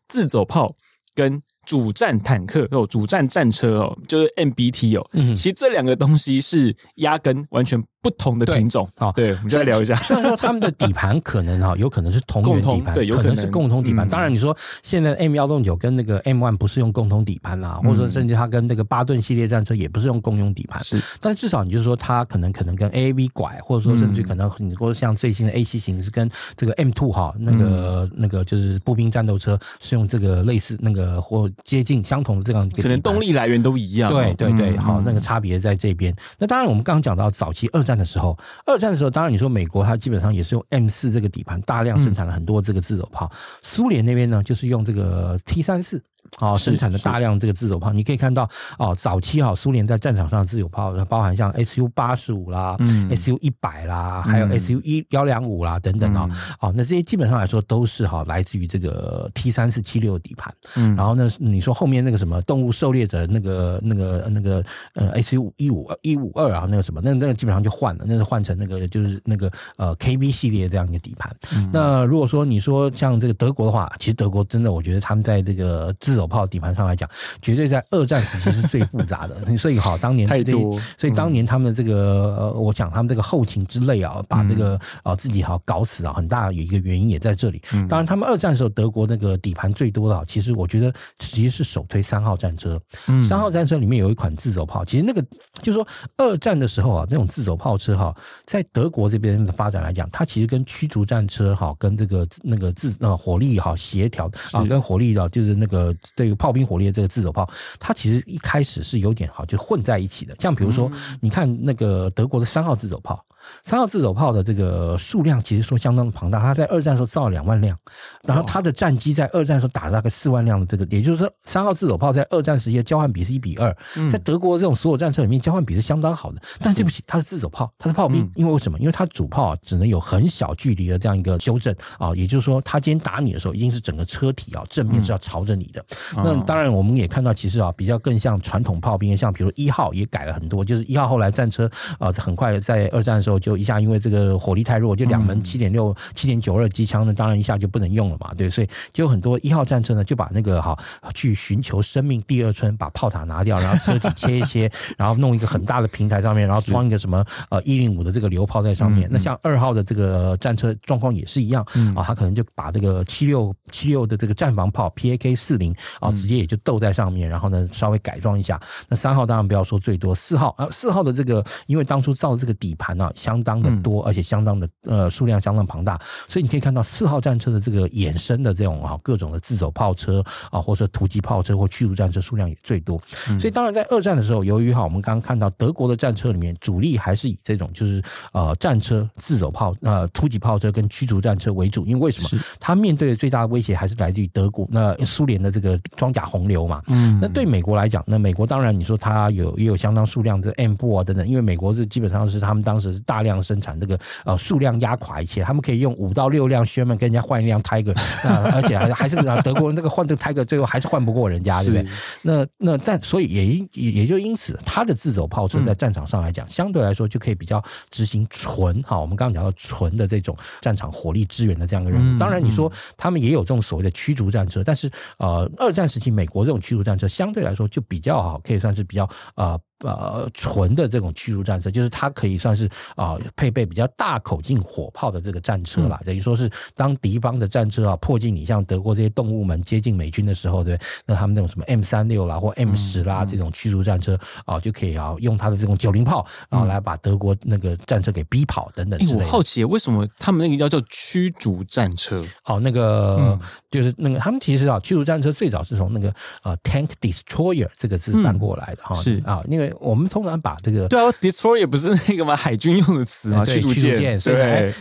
自走炮跟主战坦克哦，主战战车哦，就是 MBT 哦，嗯，其实这两个东西是压根完全不同的品种。啊，对，我们就来聊一下。虽然说他们的底盘可能哈，有可能是同源底盘，对，有可能。是共同底盘。当然，你说现在 M 幺洞九跟那个 M one 不是用共同底盘啦，或者说甚至它跟那个巴顿系列战车也不是用共用底盘。是，但至少你就是说它可能可能跟 AAV 拐，或者说甚至可能你说像最新的 A 七型是跟这个 M two 哈，那个那个就是步兵战斗车是用这个类似那个或接近相同的这样，可能动力来源都一样。对对对，好，那个差别在这边。那当然，我们刚刚讲到早期二。战的时候，二战的时候，当然你说美国它基本上也是用 M 四这个底盘，大量生产了很多这个自走炮。苏联那边呢，就是用这个 T 三四。啊，生产的大量这个自走炮，你可以看到哦，早期哈苏联在战场上的自走炮，包含像 SU 八十五啦、嗯、SU 一百啦，还有 SU 一幺两五啦等等啊，哦、嗯，那这些基本上来说都是哈来自于这个 T 三四七六底盘。嗯，然后呢，你说后面那个什么动物狩猎者那个那个那个呃 SU 一五一五二啊，那个什么，那那个基本上就换了，那是换成那个就是那个呃 KB 系列这样一个底盘。嗯、那如果说你说像这个德国的话，其实德国真的我觉得他们在这个自走炮底盘上来讲，绝对在二战时期是最复杂的。所以好，当年太多，所以当年他们的这个呃，我想他们这个后勤之类啊，把这个啊自己好搞死啊，很大有一个原因也在这里。当然，他们二战的时候德国那个底盘最多的，其实我觉得其实是首推三号战车。三号战车里面有一款自走炮，其实那个就是说二战的时候啊，那种自走炮车哈，在德国这边的发展来讲，它其实跟驱逐战车哈，跟这个那个自呃火力哈协调啊，跟火力的，就是那个这个炮兵火力的这个自走炮，它其实一开始是有点好，就混在一起的。像比如说，你看那个德国的三号自走炮。三号自走炮的这个数量其实说相当的庞大，它在二战的时候造了两万辆，然后它的战机在二战的时候打了大概四万辆的这个，也就是说三号自走炮在二战时期的交换比是一比二，在德国这种所有战车里面交换比是相当好的。但是对不起，它是自走炮，它是炮兵，因为为什么？因为它主炮只能有很小距离的这样一个修正啊，也就是说，它今天打你的时候，一定是整个车体啊正面是要朝着你的。那当然，我们也看到其实啊，比较更像传统炮兵，像比如一号也改了很多，就是一号后来战车啊，很快在二战的时候。就一下，因为这个火力太弱，就两门七点六、七点九二机枪呢，当然一下就不能用了嘛，对，所以就有很多一号战车呢，就把那个哈去寻求生命第二春，把炮塔拿掉，然后车体切一切，然后弄一个很大的平台上面，然后装一个什么呃一零五的这个榴炮在上面。那像二号的这个战车状况也是一样啊，他可能就把这个七六七六的这个战防炮 P A K 四零啊，直接也就斗在上面，然后呢稍微改装一下。那三号当然不要说最多，四号啊四号的这个，因为当初造的这个底盘啊。相当的多，而且相当的呃数量相当庞大，所以你可以看到四号战车的这个衍生的这种啊各种的自走炮车啊，或者突击炮车或驱逐战车数量也最多。所以当然在二战的时候，由于哈我们刚刚看到德国的战车里面主力还是以这种就是呃战车、自走炮、呃突击炮车跟驱逐战车为主，因为为什么？它面对的最大的威胁还是来自于德国那苏联的这个装甲洪流嘛。嗯，那对美国来讲，那美国当然你说它有也有相当数量的 M4 啊等等，因为美国是基本上是他们当时大。量生产这个呃数量压垮一切，他们可以用五到六辆 Sherman 跟人家换一辆 Tiger，呃，而且还还是德国人那个换这个 Tiger 最后还是换不过人家，对不对？那那但所以也因也也就因此，他的自走炮车在战场上来讲，相对来说就可以比较执行纯哈，我们刚刚讲到纯的这种战场火力支援的这样一个任务。当然你说他们也有这种所谓的驱逐战车，但是呃二战时期美国这种驱逐战车相对来说就比较好，可以算是比较呃。呃，纯的这种驱逐战车，就是它可以算是啊、呃，配备比较大口径火炮的这个战车啦。等于说是当敌方的战车啊迫近你，像德国这些动物们接近美军的时候，对，那他们那种什么 M 三六啦或 M 十啦这种驱逐战车啊，就可以啊用它的这种九零炮，然后来把德国那个战车给逼跑等等。我好奇为什么他们那个叫做驱逐战车？哦，那个就是那个他们其实啊，驱逐战车最早是从那个呃 Tank Destroyer 这个字搬过来的哈，是啊，因为。我们通常把这个对啊，destroy 也不是那个嘛？海军用的词嘛，驱逐舰，所以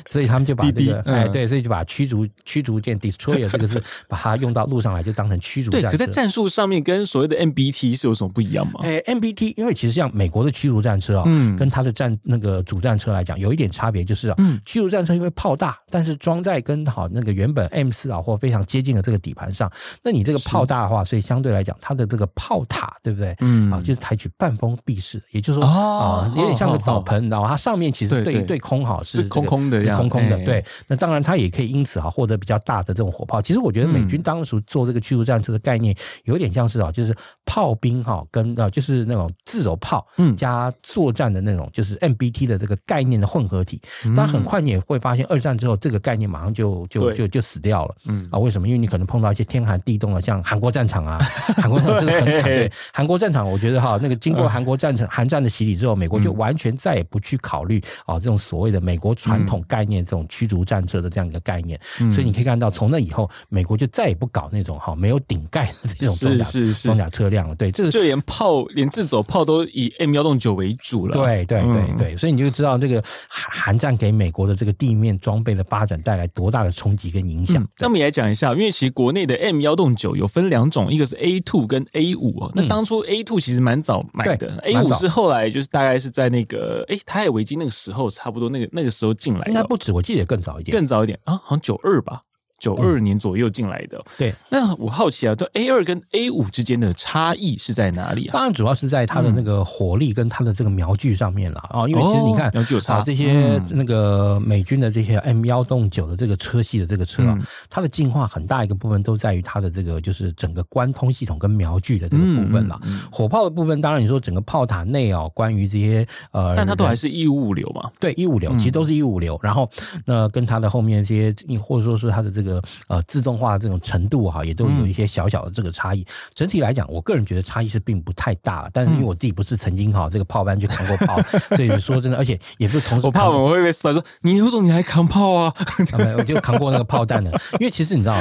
所以他们就把这个哎对，所以就把驱逐驱逐舰 destroyer 这个字把它用到路上来，就当成驱逐舰。对，可在战术上面跟所谓的 MBT 是有什么不一样吗？哎，MBT 因为其实像美国的驱逐战车啊，嗯，跟它的战那个主战车来讲，有一点差别就是啊，嗯，驱逐战车因为炮大，但是装在跟好那个原本 M 四啊或非常接近的这个底盘上，那你这个炮大的话，所以相对来讲，它的这个炮塔对不对？嗯啊，就是采取半封。闭式，也就是说啊，有点像个澡盆，然后它上面其实对对空哈是空空的，空空的。对，那当然它也可以因此哈获得比较大的这种火炮。其实我觉得美军当时做这个驱逐战车的概念，有点像是啊，就是炮兵哈跟啊就是那种自走炮加作战的那种，就是 MBT 的这个概念的混合体。但很快你也会发现，二战之后这个概念马上就就就就死掉了。嗯啊，为什么？因为你可能碰到一些天寒地冻的，像韩国战场啊，韩国战场真的很惨。对，韩国战场，我觉得哈那个经过韩国。战成韩战的洗礼之后，美国就完全再也不去考虑啊这种所谓的美国传统概念这种驱逐战车的这样一个概念。所以你可以看到，从那以后，美国就再也不搞那种哈没有顶盖的这种装甲装甲车辆了。对，这个就连炮连自走炮都以 M 幺洞九为主了。对对对对，所以你就知道这个韩韩战给美国的这个地面装备的发展带来多大的冲击跟影响。那我们也来讲一下，因为其实国内的 M 幺洞九有分两种，一个是 A two 跟 A 五哦。那当初 A two 其实蛮早买的。A 五是后来就是大概是在那个哎，台海危机那个时候，差不多那个那个时候进来，应该不止，我记得更早一点，更早一点啊，好像九二吧。九二年左右进来的。对，那我好奇啊，就 A 二跟 A 五之间的差异是在哪里啊？当然，主要是在它的那个火力跟它的这个瞄具上面了啊。因为其实你看，瞄具有差。这些那个美军的这些 M 幺洞九的这个车系的这个车啊，它的进化很大一个部分都在于它的这个就是整个关通系统跟瞄具的这个部分了。火炮的部分，当然你说整个炮塔内哦，关于这些呃，但它都还是一五五流嘛？对，一五流其实都是一五流。然后那跟它的后面这些，或者说是它的这个呃自动化的这种程度哈，也都有一些小小的这个差异。整体来讲，我个人觉得差异是并不太大。但是因为我自己不是曾经哈这个炮班去扛过炮，所以说真的，而且也不是同时。我怕我们会被说你有种你还扛炮啊？我就扛过那个炮弹的。因为其实你知道，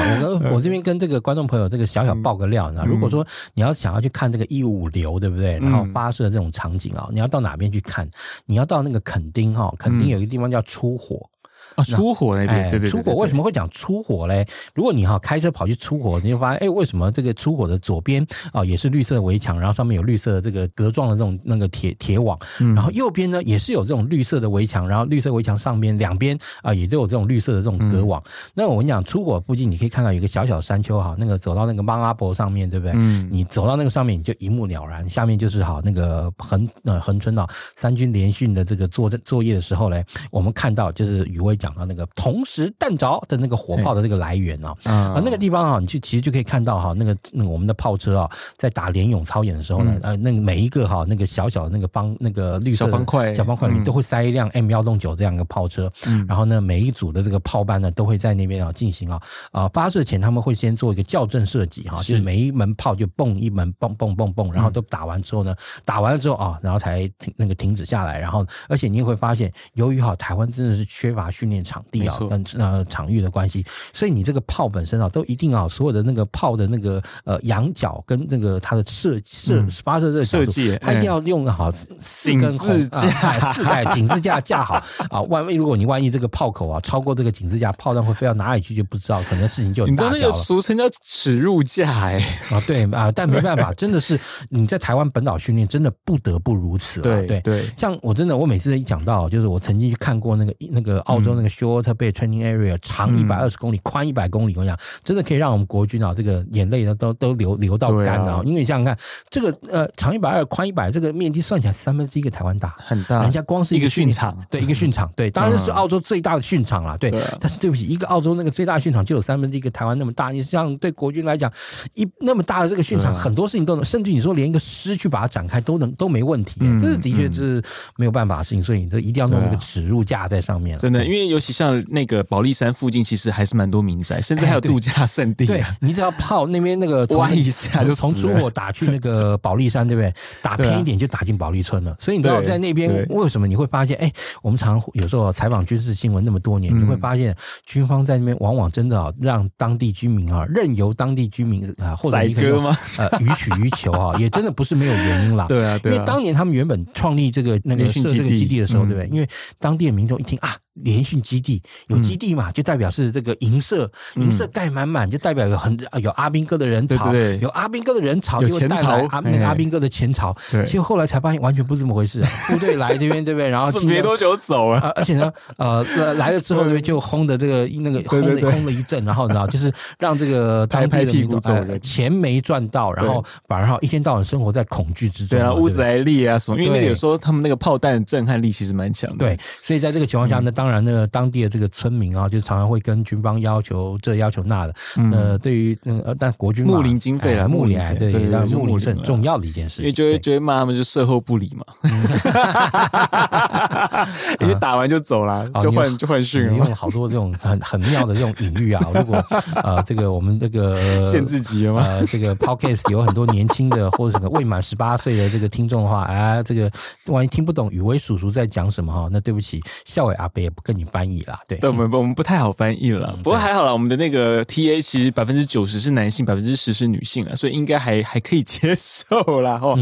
我这边跟这个观众朋友这个小小爆个料，你知道，如果说你要想要去看这个一五流，对不对？然后发射这种场景啊，你要到哪边去看？你要到那个垦丁哈，垦丁有一个地方叫出火。啊，出火那边，哎、对，对，对对对，出火为什么会讲出火嘞？如果你哈开车跑去出火，你就发现，哎，为什么这个出火的左边啊也是绿色的围墙，然后上面有绿色的这个格状的这种那个铁铁网，然后右边呢也是有这种绿色的围墙，然后绿色围墙上面两边啊也都有这种绿色的这种格网。那我跟你讲，出火附近你可以看到有一个小小山丘哈，那个走到那个芒阿伯上面对不对？嗯，你走到那个上面你就一目了然，下面就是哈那个横呃横村啊三军联训的这个作作业的时候嘞，我们看到就是雨威讲到那个同。时弹着的那个火炮的那个来源啊，啊，那个地方啊，你去其实就可以看到哈，那个那个我们的炮车啊，在打联勇操演的时候呢，呃，那个每一个哈，那个小小的那个方那个绿色小方块小方块里面都会塞一辆 M 幺洞九这样一个炮车，然后呢，每一组的这个炮班呢，都会在那边啊进行啊啊发射前他们会先做一个校正设计哈，就是每一门炮就蹦一门蹦蹦蹦蹦，然后都打完之后呢，打完了之后啊，然后才停那个停止下来，然后而且你也会发现，由于哈台湾真的是缺乏训练场地啊。呃，场域的关系，所以你这个炮本身啊，都一定啊，所有的那个炮的那个呃仰角跟那个它的射射发射这个设计，它一定要用好四根支架，四代警示架架好啊。万一如果你万一这个炮口啊超过这个警示架，炮弹会飞到哪里去就不知道，可能事情就很大条了。你知道那个俗称叫耻辱架哎啊，对啊，但没办法，真的是你在台湾本岛训练，真的不得不如此。啊对对，像我真的，我每次一讲到，就是我曾经去看过那个那个澳洲那个 Short Bay Training。area 长一百二十公里，宽一百公里，我跟你讲，真的可以让我们国军啊，这个眼泪呢都都流流到干了。因为你想想看，这个呃长一百二，宽一百，这个面积算起来三分之一个台湾大，很大。人家光是一个训场，对一个训场，对，当然是澳洲最大的训场了，对。但是对不起，一个澳洲那个最大训场就有三分之一个台湾那么大。你像对国军来讲，一那么大的这个训场，很多事情都能，甚至你说连一个师去把它展开都能都没问题。这是的确是没有办法的事情，所以你这一定要弄一个耻辱架在上面。真的，因为尤其像那个。保利山附近其实还是蛮多民宅，甚至还有度假胜地。对，你只要泡那边那个 挖一下，就从珠火打去那个保利山，对不对？打偏一点就打进保利村了。所以你知道在那边为什么你会发现？哎，我们常有时候采访军事新闻那么多年，你会发现军方在那边往往真的啊，让当地居民啊，任由当地居民啊，或者一个呃予取予求啊，也真的不是没有原因啦。对啊，对啊。因为当年他们原本创立这个那个设这个基地的时候，对不对？因为当地的民众一听啊。联训基地有基地嘛，就代表是这个银色，银色盖满满，就代表有很有阿兵哥的人潮，有阿兵哥的人潮，就带来阿那个阿兵哥的前朝。其实后来才发现完全不是这么回事，部队来这边对不对？然后没多久走了，而且呢，呃，来了之后呢，就轰的这个那个轰的轰了一阵，然后你知道，就是让这个当地的民众钱没赚到，然后反而好一天到晚生活在恐惧之中。对啊，屋子还裂啊什么？因为那个有时候他们那个炮弹震撼力其实蛮强的。对，所以在这个情况下呢，当当然，那个当地的这个村民啊，就常常会跟军方要求这要求那的。呃，对于呃，但国军睦邻经费啊，睦邻对，让睦邻是很重要的一件事情。因为就会就会骂他们，就售后不理嘛。因为打完就走了，就换就换训了。用好多这种很很妙的这种隐喻啊。如果呃，这个我们这个限制级了吗？呃，这个 Podcast 有很多年轻的或者什么未满十八岁的这个听众的话，哎，这个万一听不懂宇威叔叔在讲什么哈，那对不起。校委阿伯也不跟你翻译啦，对，对，我们我们不太好翻译了。不过还好啦，我们的那个 T A 其实百分之九十是男性，百分之十是女性啊，所以应该还 还可以接受啦。哦，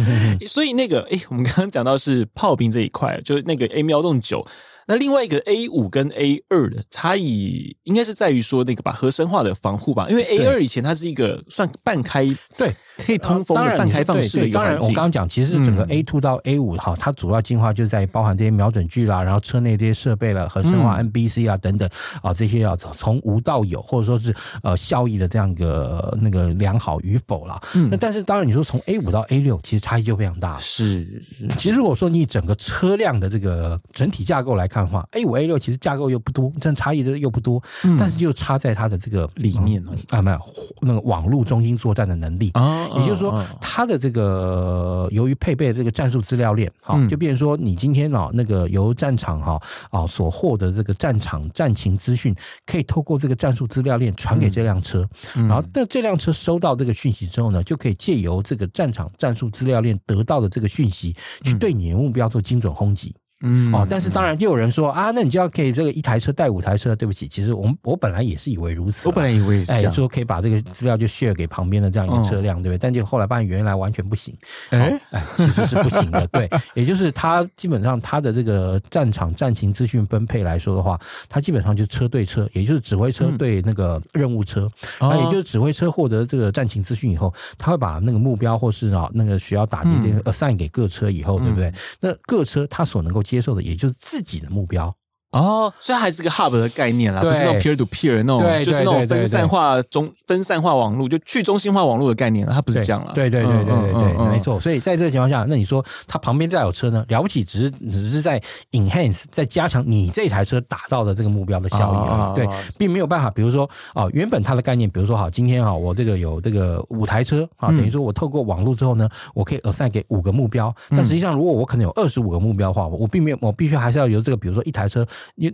所以那个，哎，我们刚刚讲到是炮兵这一块，就是那个 A 喵洞九。那另外一个 A 五跟 A 二的差异，应该是在于说那个吧合生化的防护吧，因为 A 二以前它是一个算半开，对，可以通风的半开放式的一个环境。当然，我刚刚讲，其实整个 A two 到 A 五哈，它主要进化就在包含这些瞄准具啦，然后车内这些设备了，合生化 NBC 啊等等啊这些要从无到有，或者说是呃效益的这样一个那个良好与否啦。那但是当然你说从 A 五到 A 六，其实差异就非常大。是，是，其实如果说你整个车辆的这个整体架构来看的话，A 五 A 六其实架构又不多，这样差异的又不多，嗯、但是就差在它的这个里面哦，啊没有那个网络中心作战的能力啊，也就是说它的这个由于配备这个战术资料链，哈，就变成说你今天啊那个由战场哈啊所获得这个战场战情资讯，可以透过这个战术资料链传给这辆车，然后但这辆车收到这个讯息之后呢，就可以借由这个战场战术资料链得到的这个讯息，去对你的目标做精准轰击。嗯哦，但是当然就有人说啊，那你就要可以这个一台车带五台车。对不起，其实我们我本来也是以为如此，我本来以为也是这样，说可以把这个资料就 share 给旁边的这样一个车辆，对不对？但就后来发现原来完全不行，哎？哎，其实是不行的。对，也就是它基本上它的这个战场战情资讯分配来说的话，它基本上就车对车，也就是指挥车对那个任务车，那也就是指挥车获得这个战情资讯以后，他会把那个目标或是啊那个需要打击的 assign 给各车以后，对不对？那各车它所能够接受的。也就是自己的目标。哦，所以还是个 hub 的概念啦，不是那种 peer to peer 那种，就是那种分散化中分散化网络，就去中心化网络的概念了，它不是这样了。对对对对对对，没错。所以在这个情况下，那你说它旁边再有车呢？了不起，只是只是在 enhance，在加强你这台车达到的这个目标的效益而已。对，并没有办法。比如说啊，原本它的概念，比如说好，今天啊，我这个有这个五台车啊，等于说我透过网络之后呢，我可以 assign 给五个目标。但实际上，如果我可能有二十五个目标的话，我并没有，我必须还是要由这个，比如说一台车，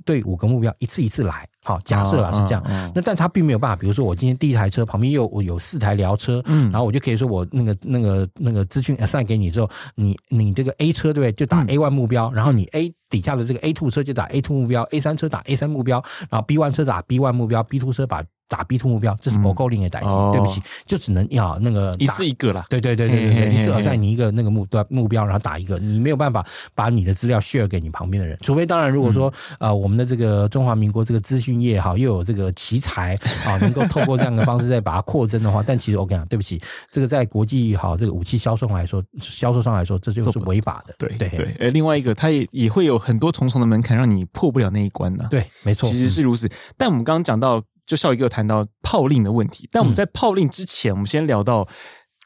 对五个。目标一次一次来，好，假设啦是这样，那但他并没有办法，比如说我今天第一台车旁边又我有四台聊车，嗯，然后我就可以说我那个那个那个资讯 assign 给你之后，你你这个 A 车对不对？就打 A one 目标，然后你 A 底下的这个 A two 车就打 A two 目标，A 三车打 A 三目标，然后 B one 车打 B one 目标，B two 车把。打 B two 目标，这是不够令的代志。嗯、对不起，就只能要那个一次一个啦。对对对对对对，一次而在你一个那个目标目标，然后打一个，你没有办法把你的资料 share 给你旁边的人，除非当然，如果说、嗯、呃我们的这个中华民国这个资讯业哈，又有这个奇才啊，能够透过这样的方式再把它扩增的话，但其实我跟你讲，对不起，这个在国际好这个武器销售上来说，销售上来说，这就是违法的。对对对，呃，另外一个，它也也会有很多重重的门槛，让你破不了那一关呢。对，没错，其实是如此。嗯、但我们刚刚讲到。就少一个谈到炮令的问题，但我们在炮令之前，我们先聊到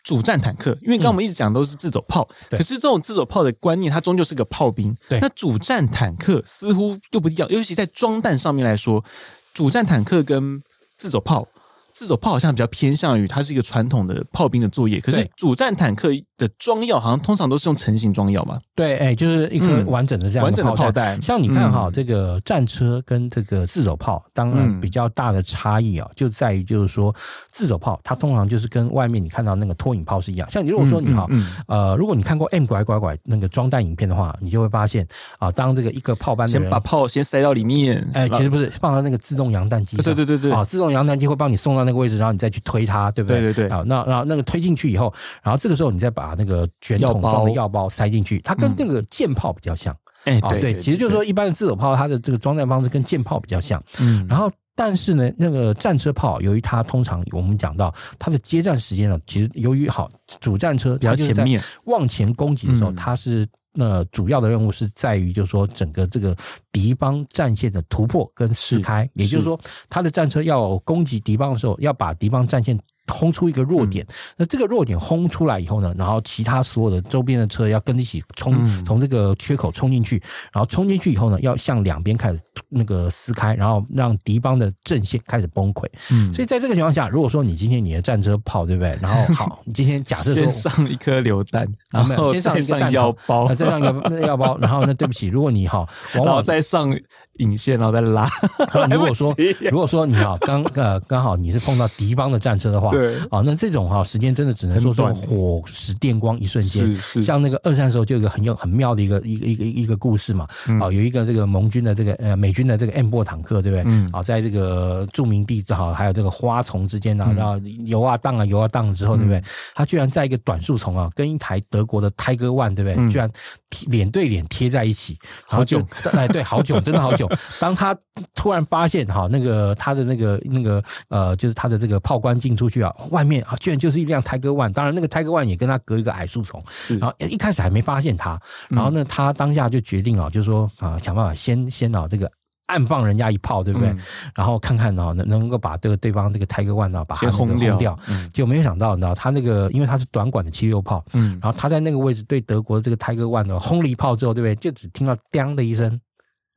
主战坦克，因为刚刚我们一直讲都是自走炮，可是这种自走炮的观念，它终究是个炮兵。对，那主战坦克似乎又不一样，尤其在装弹上面来说，主战坦克跟自走炮。自走炮好像比较偏向于它是一个传统的炮兵的作业，可是主战坦克的装药好像通常都是用成型装药嘛？对，哎，就是一颗完整的这样、嗯、完整的炮弹。像你看哈，嗯、这个战车跟这个自走炮，当然比较大的差异啊，就在于就是说，自走炮它通常就是跟外面你看到那个拖引炮是一样。像你如果说你哈，呃，如果你看过 M 拐拐拐那个装弹影片的话，你就会发现啊，当这个一个炮班的人先把炮先塞到里面，哎，其实不是放到那个自动扬弹机，对对对对，啊，自动扬弹机会帮你送到那个位置，然后你再去推它，对不对？对对对。啊，那那那个推进去以后，然后这个时候你再把那个卷筒装的药包塞进去，它跟那个舰炮比较像。哎，对对，其实就是说一般的自走炮，它的这个装弹方式跟舰炮比较像。嗯。然后，但是呢，那个战车炮，由于它通常我们讲到它的接战时间呢，其实由于好主战车比较前面往前攻击的时候，它是。那主要的任务是在于，就是说整个这个敌方战线的突破跟撕开，也就是说，他的战车要攻击敌方的时候，要把敌方战线。轰出一个弱点，那这个弱点轰出来以后呢，然后其他所有的周边的车要跟着一起冲，从这个缺口冲进去，然后冲进去以后呢，要向两边开始那个撕开，然后让敌方的阵线开始崩溃。嗯，所以在这个情况下，如果说你今天你的战车炮对不对？然后好，你今天假设说先上一颗榴弹，然后先上一个弹药包，再上一个药包，然后那，对不起，如果你好，往往再上引线，然后再拉。如果说 如果说你啊刚 呃刚好你是碰到敌方的战车的话，对啊，那这种哈时间真的只能说这种火石电光一瞬间。是是，像那个二战时候就有一个很有很妙的一个一个一个一个故事嘛。啊，有一个这个盟军的这个呃美军的这个 M 波坦克，对不对？嗯。啊，在这个著名地哈还有这个花丛之间呢，然后游啊荡啊游啊荡之后，对不对？他居然在一个短树丛啊，跟一台德国的 Tiger One，对不对？居然脸对脸贴在一起，好久哎，对，好久，真的好久。当他突然发现哈，那个他的那个那个呃，就是他的这个炮官进出去啊，外面啊，居然就是一辆 Tiger One。当然，那个 Tiger One 也跟他隔一个矮树丛，是。然后一开始还没发现他，然后呢，他当下就决定啊，就是说啊，想办法先先啊这个。暗放人家一炮，对不对？嗯、然后看看呢，能能够把这个对方这个 Tiger One 呢，把它轰掉。掉嗯、结果没有想到，你知道他那个，因为他是短管的七六炮，嗯，然后他在那个位置对德国的这个 Tiger One 呢轰了一炮之后，对不对？就只听到“当”的一声。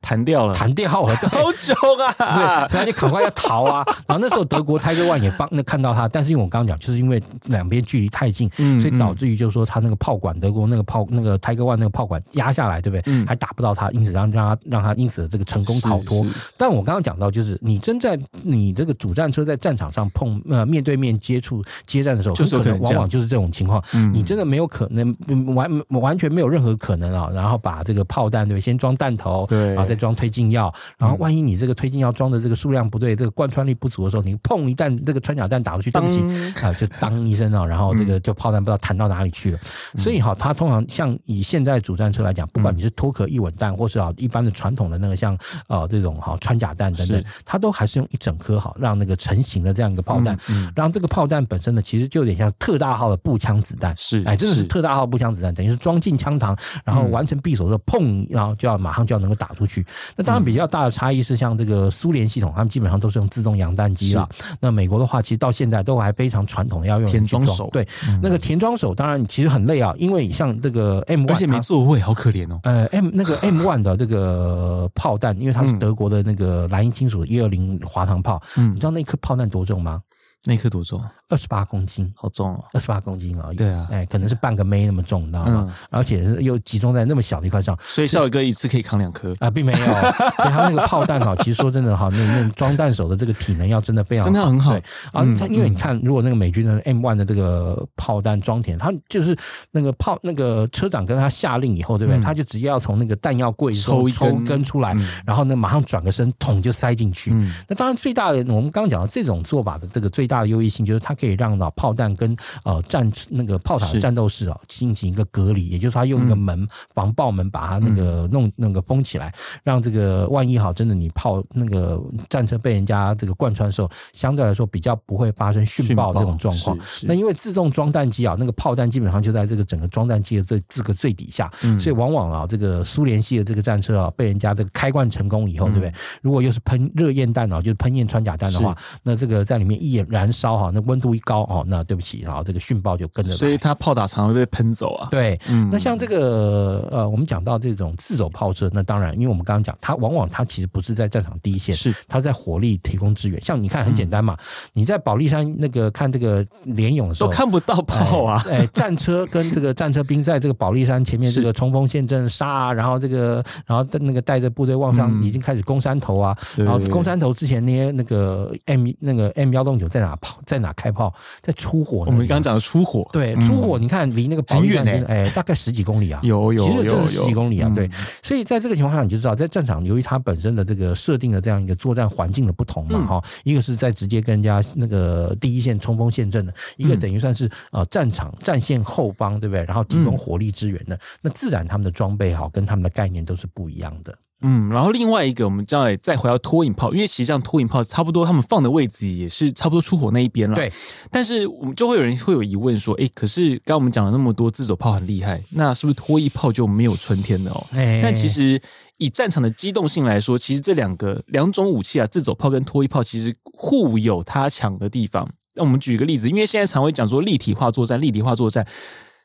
弹掉了，弹掉了，好久啊！对，所以他就赶快要逃啊。然后那时候德国 Tiger One 也帮那看到他，但是因为我刚刚讲，就是因为两边距离太近，嗯，所以导致于就是说他那个炮管，德国那个炮那个 Tiger One 那个炮管压下来，对不对？嗯，还打不到他，因此让让他让他因此这个成功逃脱。但我刚刚讲到，就是你真在你这个主战车在战场上碰呃面对面接触接战的时候，就是可能往往就是这种情况。嗯，你真的没有可能完完全没有任何可能啊，然后把这个炮弹对，先装弹头，对，然后再装推进药。然后万一你这个推进药装的这个数量不对，这个贯穿力不足的时候，你砰一弹这个穿甲弹打出去，对不起啊，就当一声啊，然后这个就炮弹不知道弹到哪里去了。所以哈，它通常像以现在主战车来讲，不管你是脱壳一稳弹，或是啊一般的传统的那个像呃这种哈穿甲弹等等，它都还是用一整颗好让那个成型的这样一个炮弹，让这个炮弹本身呢，其实就有点像特大号的步枪子弹，是哎，真的是特大号步枪子弹，等于是装进枪膛，然后完成闭锁之后，砰，然后就要马上就要能够打出去。那当然比较。大的差异是，像这个苏联系统，他们基本上都是用自动洋弹机了。那美国的话，其实到现在都还非常传统，要用填装手。对，那个填装手当然其实很累啊，因为像这个 M，1, 而且没座位，好可怜哦。呃，M 那个 M one 的这个炮弹，因为它是德国的那个莱茵金属一二零滑膛炮，嗯，你知道那颗炮弹多重吗？那颗多重？二十八公斤，好重哦！二十八公斤啊，对啊，哎，可能是半个妹那么重，你知道吗？而且又集中在那么小的一块上，所以少宇哥一次可以扛两颗啊，并没有。他那个炮弹哈，其实说真的哈，那那装弹手的这个体能要真的非常，真的很好啊。他因为你看，如果那个美军的 M one 的这个炮弹装填，他就是那个炮那个车长跟他下令以后，对不对？他就直接要从那个弹药柜抽抽根出来，然后呢马上转个身，捅就塞进去。那当然最大的，我们刚刚讲到这种做法的这个最大的优异性，就是它可以让到炮。弹跟呃战那个炮塔的战斗室啊进行一个隔离，也就是它用一个门、嗯、防爆门把它那个弄那个封起来，让这个万一好真的你炮那个战车被人家这个贯穿的时候，相对来说比较不会发生殉爆这种状况。那因为自动装弹机啊，那个炮弹基本上就在这个整个装弹机的这这个最底下，嗯、所以往往啊这个苏联系的这个战车啊被人家这个开罐成功以后，对不对？如果又是喷热焰弹啊，就是喷焰穿甲弹的话，那这个在里面一燃烧哈，那温度一高哦，那对不起，然后这个殉爆就跟着，所以它炮打常常会被喷走啊。对，嗯，那像这个呃，我们讲到这种自走炮车，那当然，因为我们刚刚讲，它往往它其实不是在战场第一线，是。它在火力提供支援。像你看，很简单嘛，你在保利山那个看这个联勇的时候，都看不到炮啊。哎，战车跟这个战车兵在这个保利山前面 这个冲锋陷阵杀啊，然后这个然后在那个带着部队往上已经开始攻山头啊，然后攻山头之前那些那个 M 那个 M 幺洞九在哪炮在哪开炮，在出火。我们刚刚讲的出火，对，出火，你看离那个很远呢哎，大概十几公里啊，有有，其实就是十几公里啊，对。所以在这个情况下，你就知道，在战场，由于它本身的这个设定的这样一个作战环境的不同嘛，哈，一个是在直接跟人家那个第一线冲锋陷阵的，一个等于算是呃战场战线后方，对不对？然后提供火力支援的，那自然他们的装备哈，跟他们的概念都是不一样的。嗯，然后另外一个，我们将来再回到拖引炮，因为实际上拖引炮差不多，他们放的位置也是差不多出火那一边了。对，但是我们就会有人会有疑问说，诶，可是刚刚我们讲了那么多自走炮很厉害，那是不是拖曳炮就没有春天的哦？哎，但其实以战场的机动性来说，其实这两个两种武器啊，自走炮跟拖曳炮其实互有它强的地方。那我们举一个例子，因为现在常会讲说立体化作战，立体化作战，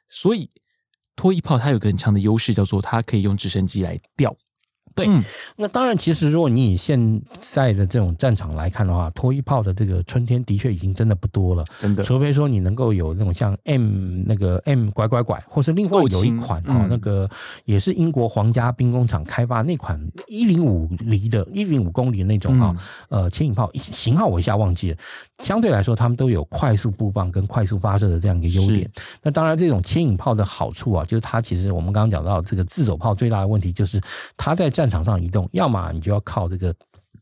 所以拖曳炮它有个很强的优势，叫做它可以用直升机来吊。对，嗯、那当然，其实如果你以现在的这种战场来看的话，拖一炮的这个春天的确已经真的不多了，真的。除非说你能够有那种像 M 那个 M 拐拐拐，或是另外有一款啊、嗯，那个也是英国皇家兵工厂开发那款一零五厘的一零五公里的那种啊、嗯，呃，牵引炮型号我一下忘记了。相对来说，他们都有快速布放跟快速发射的这样一个优点。那当然，这种牵引炮的好处啊，就是它其实我们刚刚讲到这个自走炮最大的问题就是它在战场上移动，要么你就要靠这个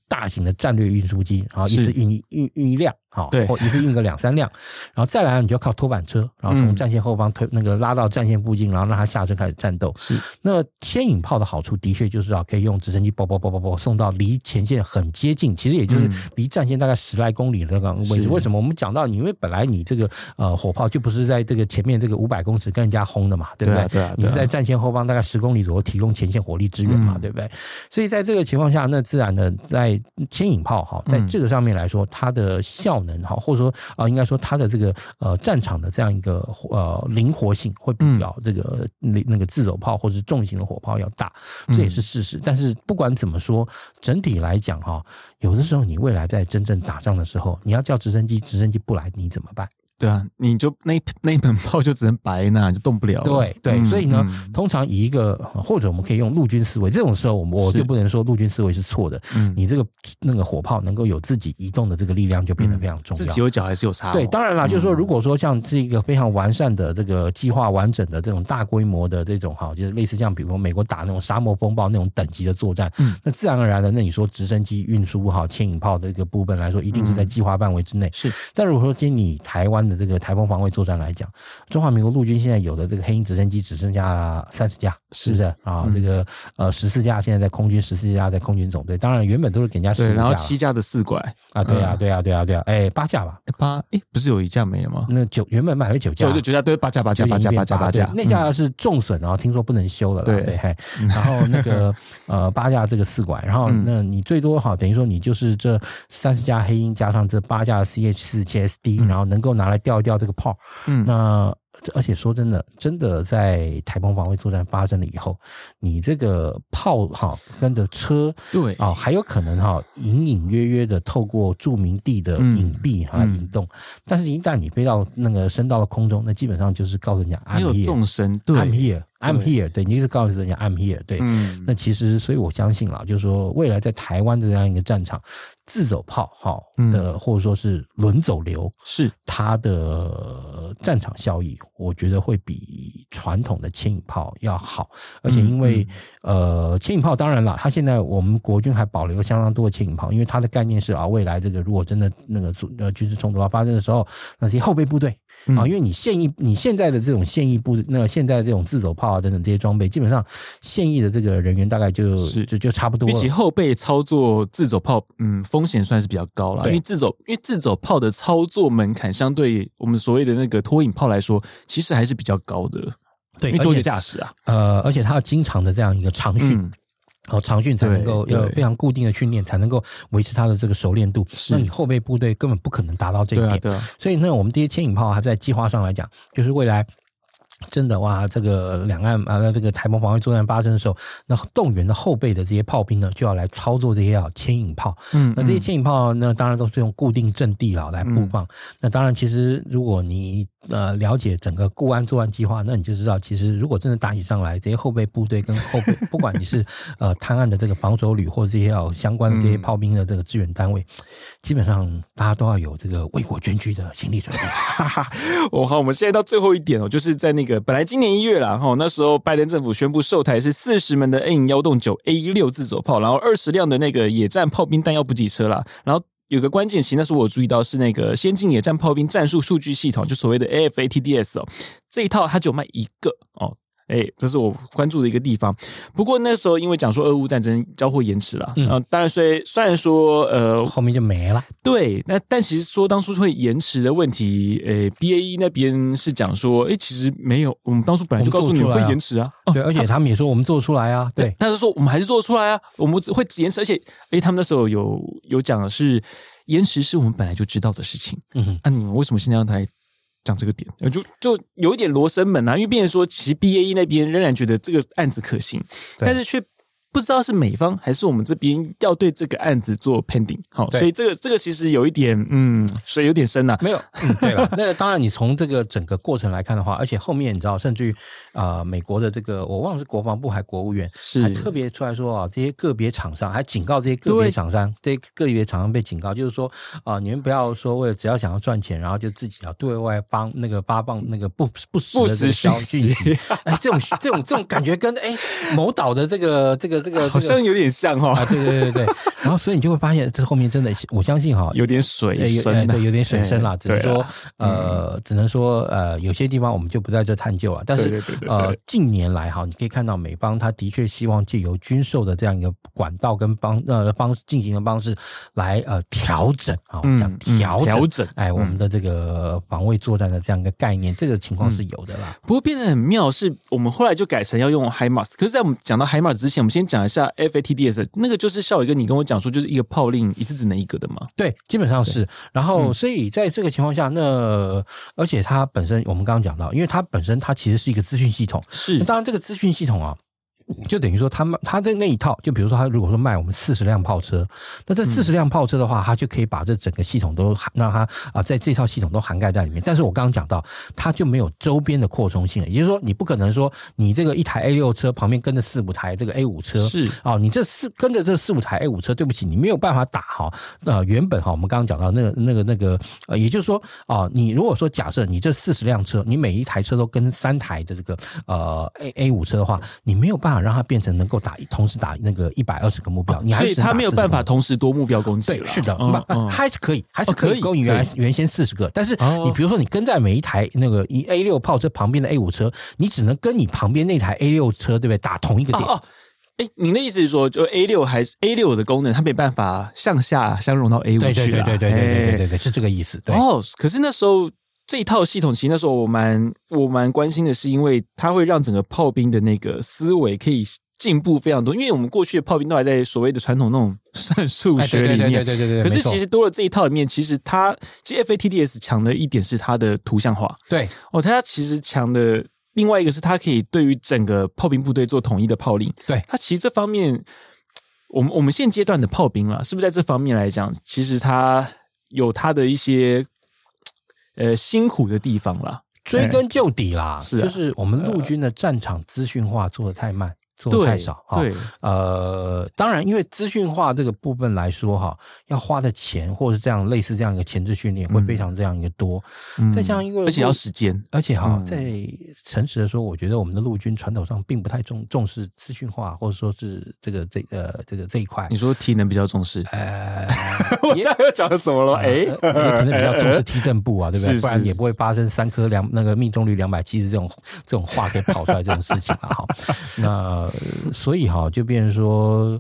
大型的战略运输机，然后一次运运运一辆。好，对，或一次运个两三辆，然后再来，你就要靠拖板车，然后从战线后方推那个拉到战线附近，然后让它下车开始战斗。是，那牵引炮的好处的确就是啊，可以用直升机啵啵啵啵啵送到离前线很接近，其实也就是离战线大概十来公里的那个位置。为什么？我们讲到你，因为本来你这个呃火炮就不是在这个前面这个五百公尺跟人家轰的嘛，对不对？对啊，你是在战线后方大概十公里左右提供前线火力支援嘛，对不对？所以在这个情况下，那自然的在牵引炮哈，在这个上面来说，它的效能哈，或者说啊，应该说它的这个呃战场的这样一个呃灵活性会比较这个那那个自走炮或者是重型的火炮要大，这也是事实。但是不管怎么说，整体来讲哈，有的时候你未来在真正打仗的时候，你要叫直升机，直升机不来，你怎么办？对啊，你就那那一门炮就只能摆那，就动不了了。对对、嗯，所以呢、嗯，通常以一个或者我们可以用陆军思维，这种时候我们我就不能说陆军思维是错的。嗯，你这个那个火炮能够有自己移动的这个力量，就变得非常重要。嗯、自己有脚还是有差、哦？对，当然啦，就是说，如果说像这个非常完善的这个计划完整的这种大规模的这种哈，就是类似像比如说美国打那种沙漠风暴那种等级的作战，嗯，那自然而然的，那你说直升机运输哈牵引炮的一个部分来说，一定是在计划范围之内。是，但如果说今天你台湾的这个台风防卫作战来讲，中华民国陆军现在有的这个黑鹰直升机只剩下三十架，是。不是？啊？这个呃十四架现在在空军，十四架在空军总队。当然原本都是给人家十架，然后七架的四拐。啊，对啊，对啊，对啊，对啊，哎，八架吧，八哎，不是有一架没了吗？那九原本买了九架，就九架，对，八架，八架，八架，八架，八架，那架是重损，然后听说不能修了，对。对，嘿，然后那个 呃八架这个四拐，然后那你最多哈，等于说你就是这三十架黑鹰加上这八架 CH 四七 SD，然后能够拿来吊一调这个炮，嗯，那。而且说真的，真的在台风防卫作战发生了以后，你这个炮哈跟着车，对啊，还有可能哈隐隐约约的透过著名地的隐蔽啊移动，但是一旦你飞到那个升到了空中，那基本上就是告诉人家，没有纵深，对，I'm here。I'm here，对，你就是告诉人家 I'm here，对。嗯，那其实，所以我相信啦，就是说，未来在台湾的这样一个战场，自走炮哈的，或者说是轮走流，是它的战场效益，我觉得会比传统的牵引炮要好。而且，因为呃，牵引炮当然了，它现在我们国军还保留相当多的牵引炮，因为它的概念是啊，未来这个如果真的那个呃军事冲突要发生的时候，那些后备部队。啊，因为你现役，你现在的这种现役部，那现在这种自走炮啊等等这些装备，基本上现役的这个人员大概就是就就差不多了。比起后备操作自走炮，嗯，风险算是比较高了。因为自走，因为自走炮的操作门槛相对我们所谓的那个拖引炮来说，其实还是比较高的。对，因为多节驾驶啊，呃，而且它要经常的这样一个长训。嗯哦，长训才能够要非常固定的训练，才能够维持他的这个熟练度。那你后备部队根本不可能达到这一点。对啊，对啊。所以呢，我们这些牵引炮还在计划上来讲，就是未来。真的哇，这个两岸啊，那这个台风防卫作战发生的时候，那动员的后备的这些炮兵呢，就要来操作这些啊牵引炮。嗯，那这些牵引炮呢，当然都是用固定阵地啊来布放。那当然，其实如果你呃了解整个固安作战计划，那你就知道，其实如果真的打起仗来，这些后备部队跟后备，不管你是呃滩岸的这个防守旅，或者这些要相关的这些炮兵的这个支援单位，基本上大家都要有这个为国捐躯的心理准备。哈哈，我好，我们现在到最后一点哦，就是在那个。本来今年一月啦，哈，那时候拜登政府宣布售台是四十门的 N 幺洞九 A 六自走炮，然后二十辆的那个野战炮兵弹药补给车啦，然后有个关键，词那时候我注意到是那个先进野战炮兵战术数据系统，就所谓的 AFATDS 哦，这一套它只有卖一个哦。哎，这是我关注的一个地方。不过那时候因为讲说俄乌战争交货延迟了，嗯，当然虽虽然说呃后面就没了，对，那但其实说当初会延迟的问题，呃，BAE 那边是讲说，哎，其实没有，我们当初本来就告诉你们会延迟啊，啊，对，而且他们也说我们做得出来啊，对，但是说我们还是做得出来啊，我们只会延迟，而且，哎，他们那时候有有讲的是延迟是我们本来就知道的事情，嗯哼，那、啊、你们为什么现在要台？讲这个点，就就有一点罗生门啊，因为变成说，其实 BAE 那边仍然觉得这个案子可行，但是却不知道是美方还是我们这边要对这个案子做 pending，好，所以这个这个其实有一点，嗯，水有点深呐、啊。没有，嗯，对了，那当然，你从这个整个过程来看的话，而且后面你知道，甚至于啊、呃，美国的这个我忘了是国防部还国务院，是。还特别出来说啊，这些个别厂商还警告这些个别厂商，这些个别厂商被警告，就是说啊、呃，你们不要说为了只要想要赚钱，然后就自己啊对外帮那个发放那个不不实的这个消息，哎，这种这种这种感觉跟哎某岛的这个这个这个好像有点。像哈、哦，啊，对对对对，然后所以你就会发现，这后面真的，我相信哈，有点水深，对，有点水深了。只能说，呃，只能说，呃，有些地方我们就不在这探究啊。但是，呃，近年来哈，你可以看到美方他的确希望借由军售的这样一个管道跟方呃方进行的方式来呃调整啊，讲调调整，哎，我们的这个防卫作战的这样一个概念，这个情况是有的啦。不过变得很妙，是我们后来就改成要用 HIMARS。可是，在我们讲到 HIMARS 之前，我们先讲一下 FAT。TDS 那个就是笑宇哥，你跟我讲说，就是一个炮令一次只能一个的嘛？对，基本上是。然后，所以在这个情况下，那而且它本身，我们刚刚讲到，因为它本身它其实是一个资讯系统，是。当然，这个资讯系统啊。就等于说，他们他的那一套，就比如说，他如果说卖我们四十辆炮车，那这四十辆炮车的话，他就可以把这整个系统都让它啊，在这套系统都涵盖在里面。但是我刚刚讲到，它就没有周边的扩充性了，也就是说，你不可能说你这个一台 A 六车旁边跟着四五台这个 A 五车，是啊，你这四跟着这四五台 A 五车，对不起，你没有办法打哈。呃，原本哈，我们刚刚讲到那个那个那个呃，也就是说啊，你如果说假设你这四十辆车，你每一台车都跟三台的这个呃 A A 五车的话，你没有办法。让它变成能够打同时打那个一百二十个目标，你还是他没有办法同时多目标攻击。对，是的，还是可以，还是可以攻原来原先四十个。但是你比如说，你跟在每一台那个一 A 六炮车旁边的 A 五车，你只能跟你旁边那台 A 六车，对不对？打同一个点。哦，哎，您的意思是说，就 A 六还是 A 六的功能，它没办法向下相融到 A 五去？对对对对对对对对对，是这个意思。哦，可是那时候。这一套系统，其实那时候我蛮我蛮关心的是，因为它会让整个炮兵的那个思维可以进步非常多。因为我们过去的炮兵都还在所谓的传统那种算数学里面，对对对。可是其实多了这一套里面，其实它其实 FATDS 强的一点是它的图像化。对哦，它其实强的另外一个是它可以对于整个炮兵部队做统一的炮令。对它其实这方面，我们我们现阶段的炮兵了，是不是在这方面来讲，其实它有它的一些。呃，辛苦的地方啦，追根究底啦，是、啊、就是我们陆军的战场资讯化做的太慢。做太少对，对，呃，当然，因为资讯化这个部分来说，哈，要花的钱或者是这样类似这样一个前置训练会非常这样一个多，嗯、再加上因为而且要时间，而且哈，在诚实的说，我觉得我们的陆军传统上并不太重重视资讯化，或者说是这个这呃这个这一块。你说体能比较重视，呃，我这样又讲什么了？哎、可能比较重视踢正步啊，对不对？不然也不会发生三颗两那个命中率两百七十这种这种话可以跑出来这种事情啊。哈，那。所以哈，就变成说。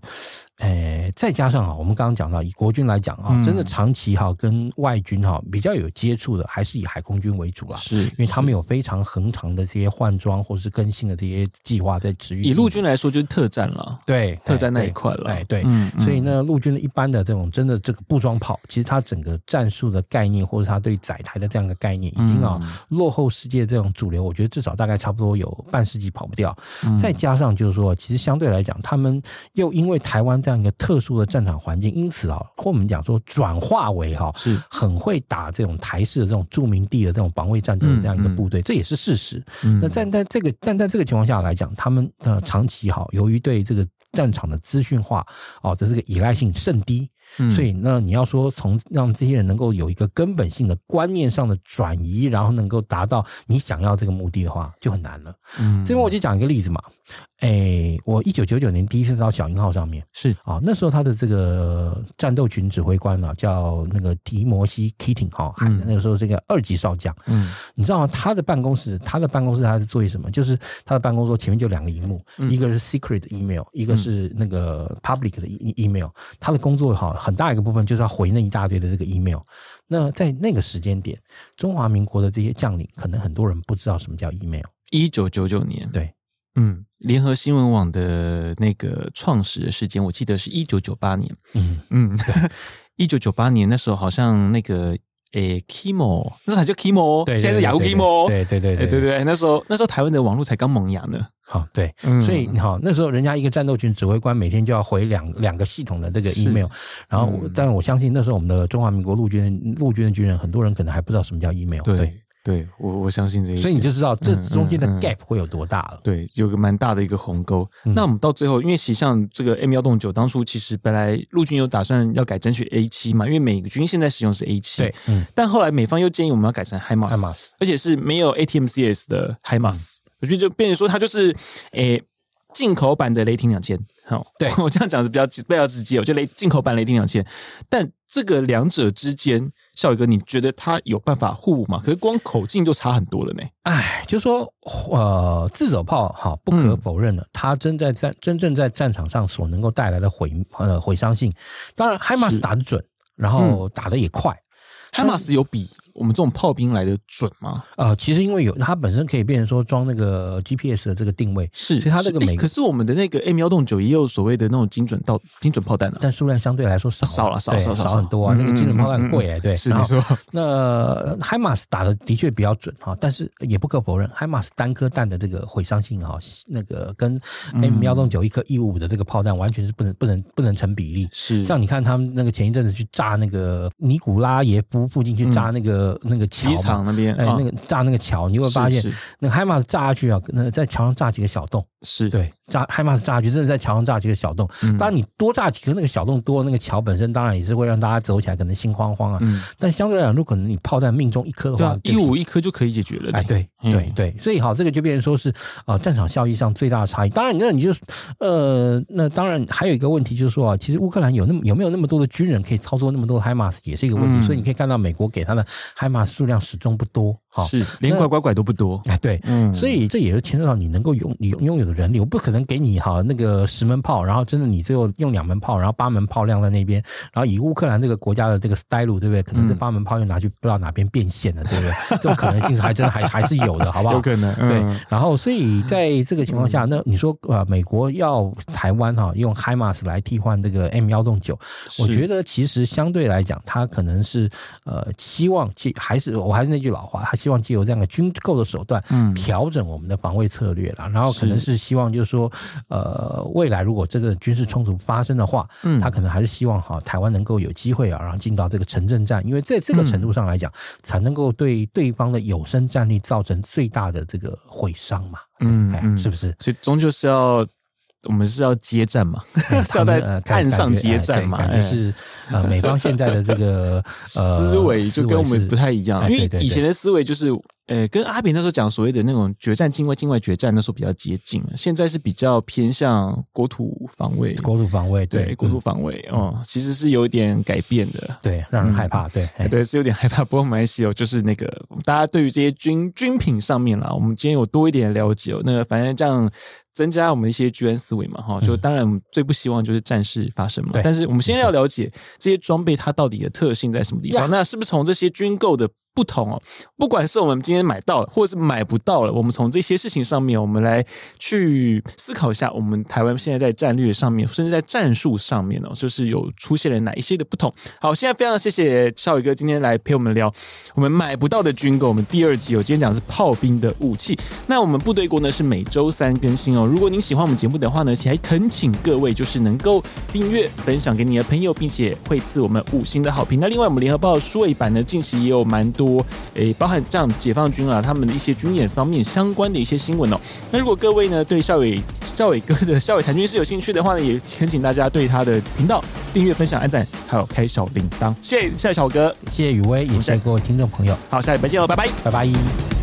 诶，再加上啊，我们刚刚讲到，以国军来讲啊，真的长期哈跟外军哈比较有接触的，还是以海空军为主啦。是，因为他们有非常恒长的这些换装或者是更新的这些计划在持续。以陆军来说，就是特战了。对，特战那一块了。哎，对。嗯。所以呢，陆军的一般的这种真的这个步装炮，其实它整个战术的概念，或者它对载台的这样一个概念，已经啊落后世界这种主流。我觉得至少大概差不多有半世纪跑不掉。再加上就是说，其实相对来讲，他们又因为台湾在这样一个特殊的战场环境，因此啊，或我们讲说转化为哈，是很会打这种台式的这种著名地的这种防卫战争的这样一个部队，这也是事实。那在在这个但在这个情况下来讲，他们的长期哈，由于对这个战场的资讯化哦这这个依赖性甚低。所以，那你要说从让这些人能够有一个根本性的观念上的转移，然后能够达到你想要这个目的的话，就很难了。嗯，这边我就讲一个例子嘛。诶，我一九九九年第一次到小鹰号上面，是啊，那时候他的这个战斗群指挥官啊，叫那个迪摩西 Kitting 哈，那个时候这个二级少将。嗯，你知道吗？他的办公室，他的办公室他是做些什么？就是他的办公桌前面就两个荧幕，一个是 secret email，一个是那个 public 的 email。他的工作哈。很大一个部分就是要回那一大堆的这个 email。那在那个时间点，中华民国的这些将领，可能很多人不知道什么叫 email。一九九九年，对，嗯，联合新闻网的那个创始的时间，我记得是一九九八年。嗯。嗯，一九九八年那时候好像那个诶，Kimo，那时候还叫 Kimo，现在是雅虎 Kimo。对对对对对对，那时候那时候台湾的网络才刚萌芽呢。好，对，嗯、所以好那时候人家一个战斗群指挥官每天就要回两两个系统的这个 email，然后，嗯、但我相信那时候我们的中华民国陆军陆军的军人，很多人可能还不知道什么叫 email，对。对对我，我相信这个，所以你就知道这中间的 gap 会有多大了。对，有个蛮大的一个鸿沟。嗯、那我们到最后，因为其实像这个 M 幺洞九，当初其实本来陆军有打算要改争取 A 七嘛，因为美军现在使用是 A 七。对，嗯。但后来美方又建议我们要改成 HIMARS，而且是没有 ATMCS 的 HIMARS，嗯、我觉得就变成说它就是诶进口版的雷霆两千。好，对 我这样讲是比较比较直接，我觉得雷进口版雷霆两千，但这个两者之间。孝玮哥，你觉得他有办法互补吗？可是光口径就差很多了呢。哎，就说呃，自走炮哈，不可否认的，他真在战真正在战场上所能够带来的毁呃毁伤性，当然海马斯打得准，然后打得也快，海马斯有比。我们这种炮兵来的准吗？呃，其实因为有它本身可以变成说装那个 GPS 的这个定位，是，所以它这个每、欸、可是我们的那个 M 幺洞九也有所谓的那种精准到精准炮弹的、啊，但数量相对来说少少了，少少少很多啊。那个精准炮弹贵哎，对，是没错。那 HIMARS 打的的确比较准哈，但是也不可否认，HIMARS 单颗弹的这个毁伤性哈，那个跟 M 幺洞九一颗一五五的这个炮弹完全是不能不能不能成比例。是，像你看他们那个前一阵子去炸那个尼古拉耶夫附近去炸那个、嗯、那个桥。场那边，哎，那个炸那个桥，你会发现，那个海马炸下去啊，那在桥上炸几个小洞，是对。炸海马斯炸下去，真的在桥上炸几个小洞。当然，你多炸几个，那个小洞多，那个桥本身当然也是会让大家走起来可能心慌慌啊。但相对来讲，如果可能你炮弹命中一颗的话，一五一颗就可以解决了。哎，对对对，所以好，这个就变成说是啊，战场效益上最大的差异。当然，那你就呃，那当然还有一个问题就是说啊，其实乌克兰有那么有没有那么多的军人可以操作那么多的海马斯，也是一个问题。所以你可以看到，美国给他的海马斯数量始终不多。好，是连拐拐拐都不多。哎，对，嗯，所以这也是牵涉到你能够拥你拥有的人力，我不可能给你哈那个。个十门炮，然后真的你最后用两门炮，然后八门炮亮在那边，然后以乌克兰这个国家的这个 style，对不对？可能这八门炮又拿去不知道哪边变现了，对不对？这种可能性还真的还还是有的，好不好？有可能。对，然后所以在这个情况下，那你说呃，美国要台湾哈用 HIMARS 来替换这个 M 幺洞九，我觉得其实相对来讲，他可能是呃希望借还是我还是那句老话，他希望借由这样的军购的手段，嗯，调整我们的防卫策略了，然后可能是希望就是说呃。呃，未来如果这个军事冲突发生的话，嗯，他可能还是希望哈台湾能够有机会啊，然后进到这个城镇战，因为在这个程度上来讲，才能够对对方的有生战力造成最大的这个毁伤嘛，嗯，是不是？所以终究是要。我们是要接战嘛？是要在岸上接战嘛？感觉是呃，美方现在的这个思维就跟我们不太一样，因为以前的思维就是呃，跟阿扁那时候讲所谓的那种决战境外境外决战那时候比较接近，现在是比较偏向国土防卫，国土防卫对国土防卫哦，其实是有一点改变的，对，让人害怕，对对是有点害怕。不过没关系哦，就是那个大家对于这些军军品上面啦，我们今天有多一点了解哦。那个反正这样。增加我们一些居安思危嘛，哈，就当然我们最不希望就是战事发生嘛。嗯、但是我们现在要了解这些装备它到底的特性在什么地方，那是不是从这些军购的不同哦，不管是我们今天买到了，或者是买不到了，我们从这些事情上面，我们来去思考一下，我们台湾现在在战略上面，甚至在战术上面哦，就是有出现了哪一些的不同。好，现在非常谢谢少宇哥今天来陪我们聊我们买不到的军购。我们第二集有今天讲的是炮兵的武器。那我们部队锅呢是每周三更新哦。如果您喜欢我们节目的话呢，请还恳请各位就是能够订阅、分享给你的朋友，并且会赐我们五星的好评。那另外，我们联合报数位版呢，近期也有蛮多。多诶，包含这样解放军啊，他们的一些军演方面相关的一些新闻哦。那如果各位呢对校伟 校伟 哥的校伟谈军事有兴趣的话呢，也恳请大家对他的频道订阅、分享、按赞，还有开小铃铛。谢谢，谢谢孝玮哥，谢谢雨薇，也谢谢各位听众朋友。好，下礼拜见哦，拜拜，拜拜。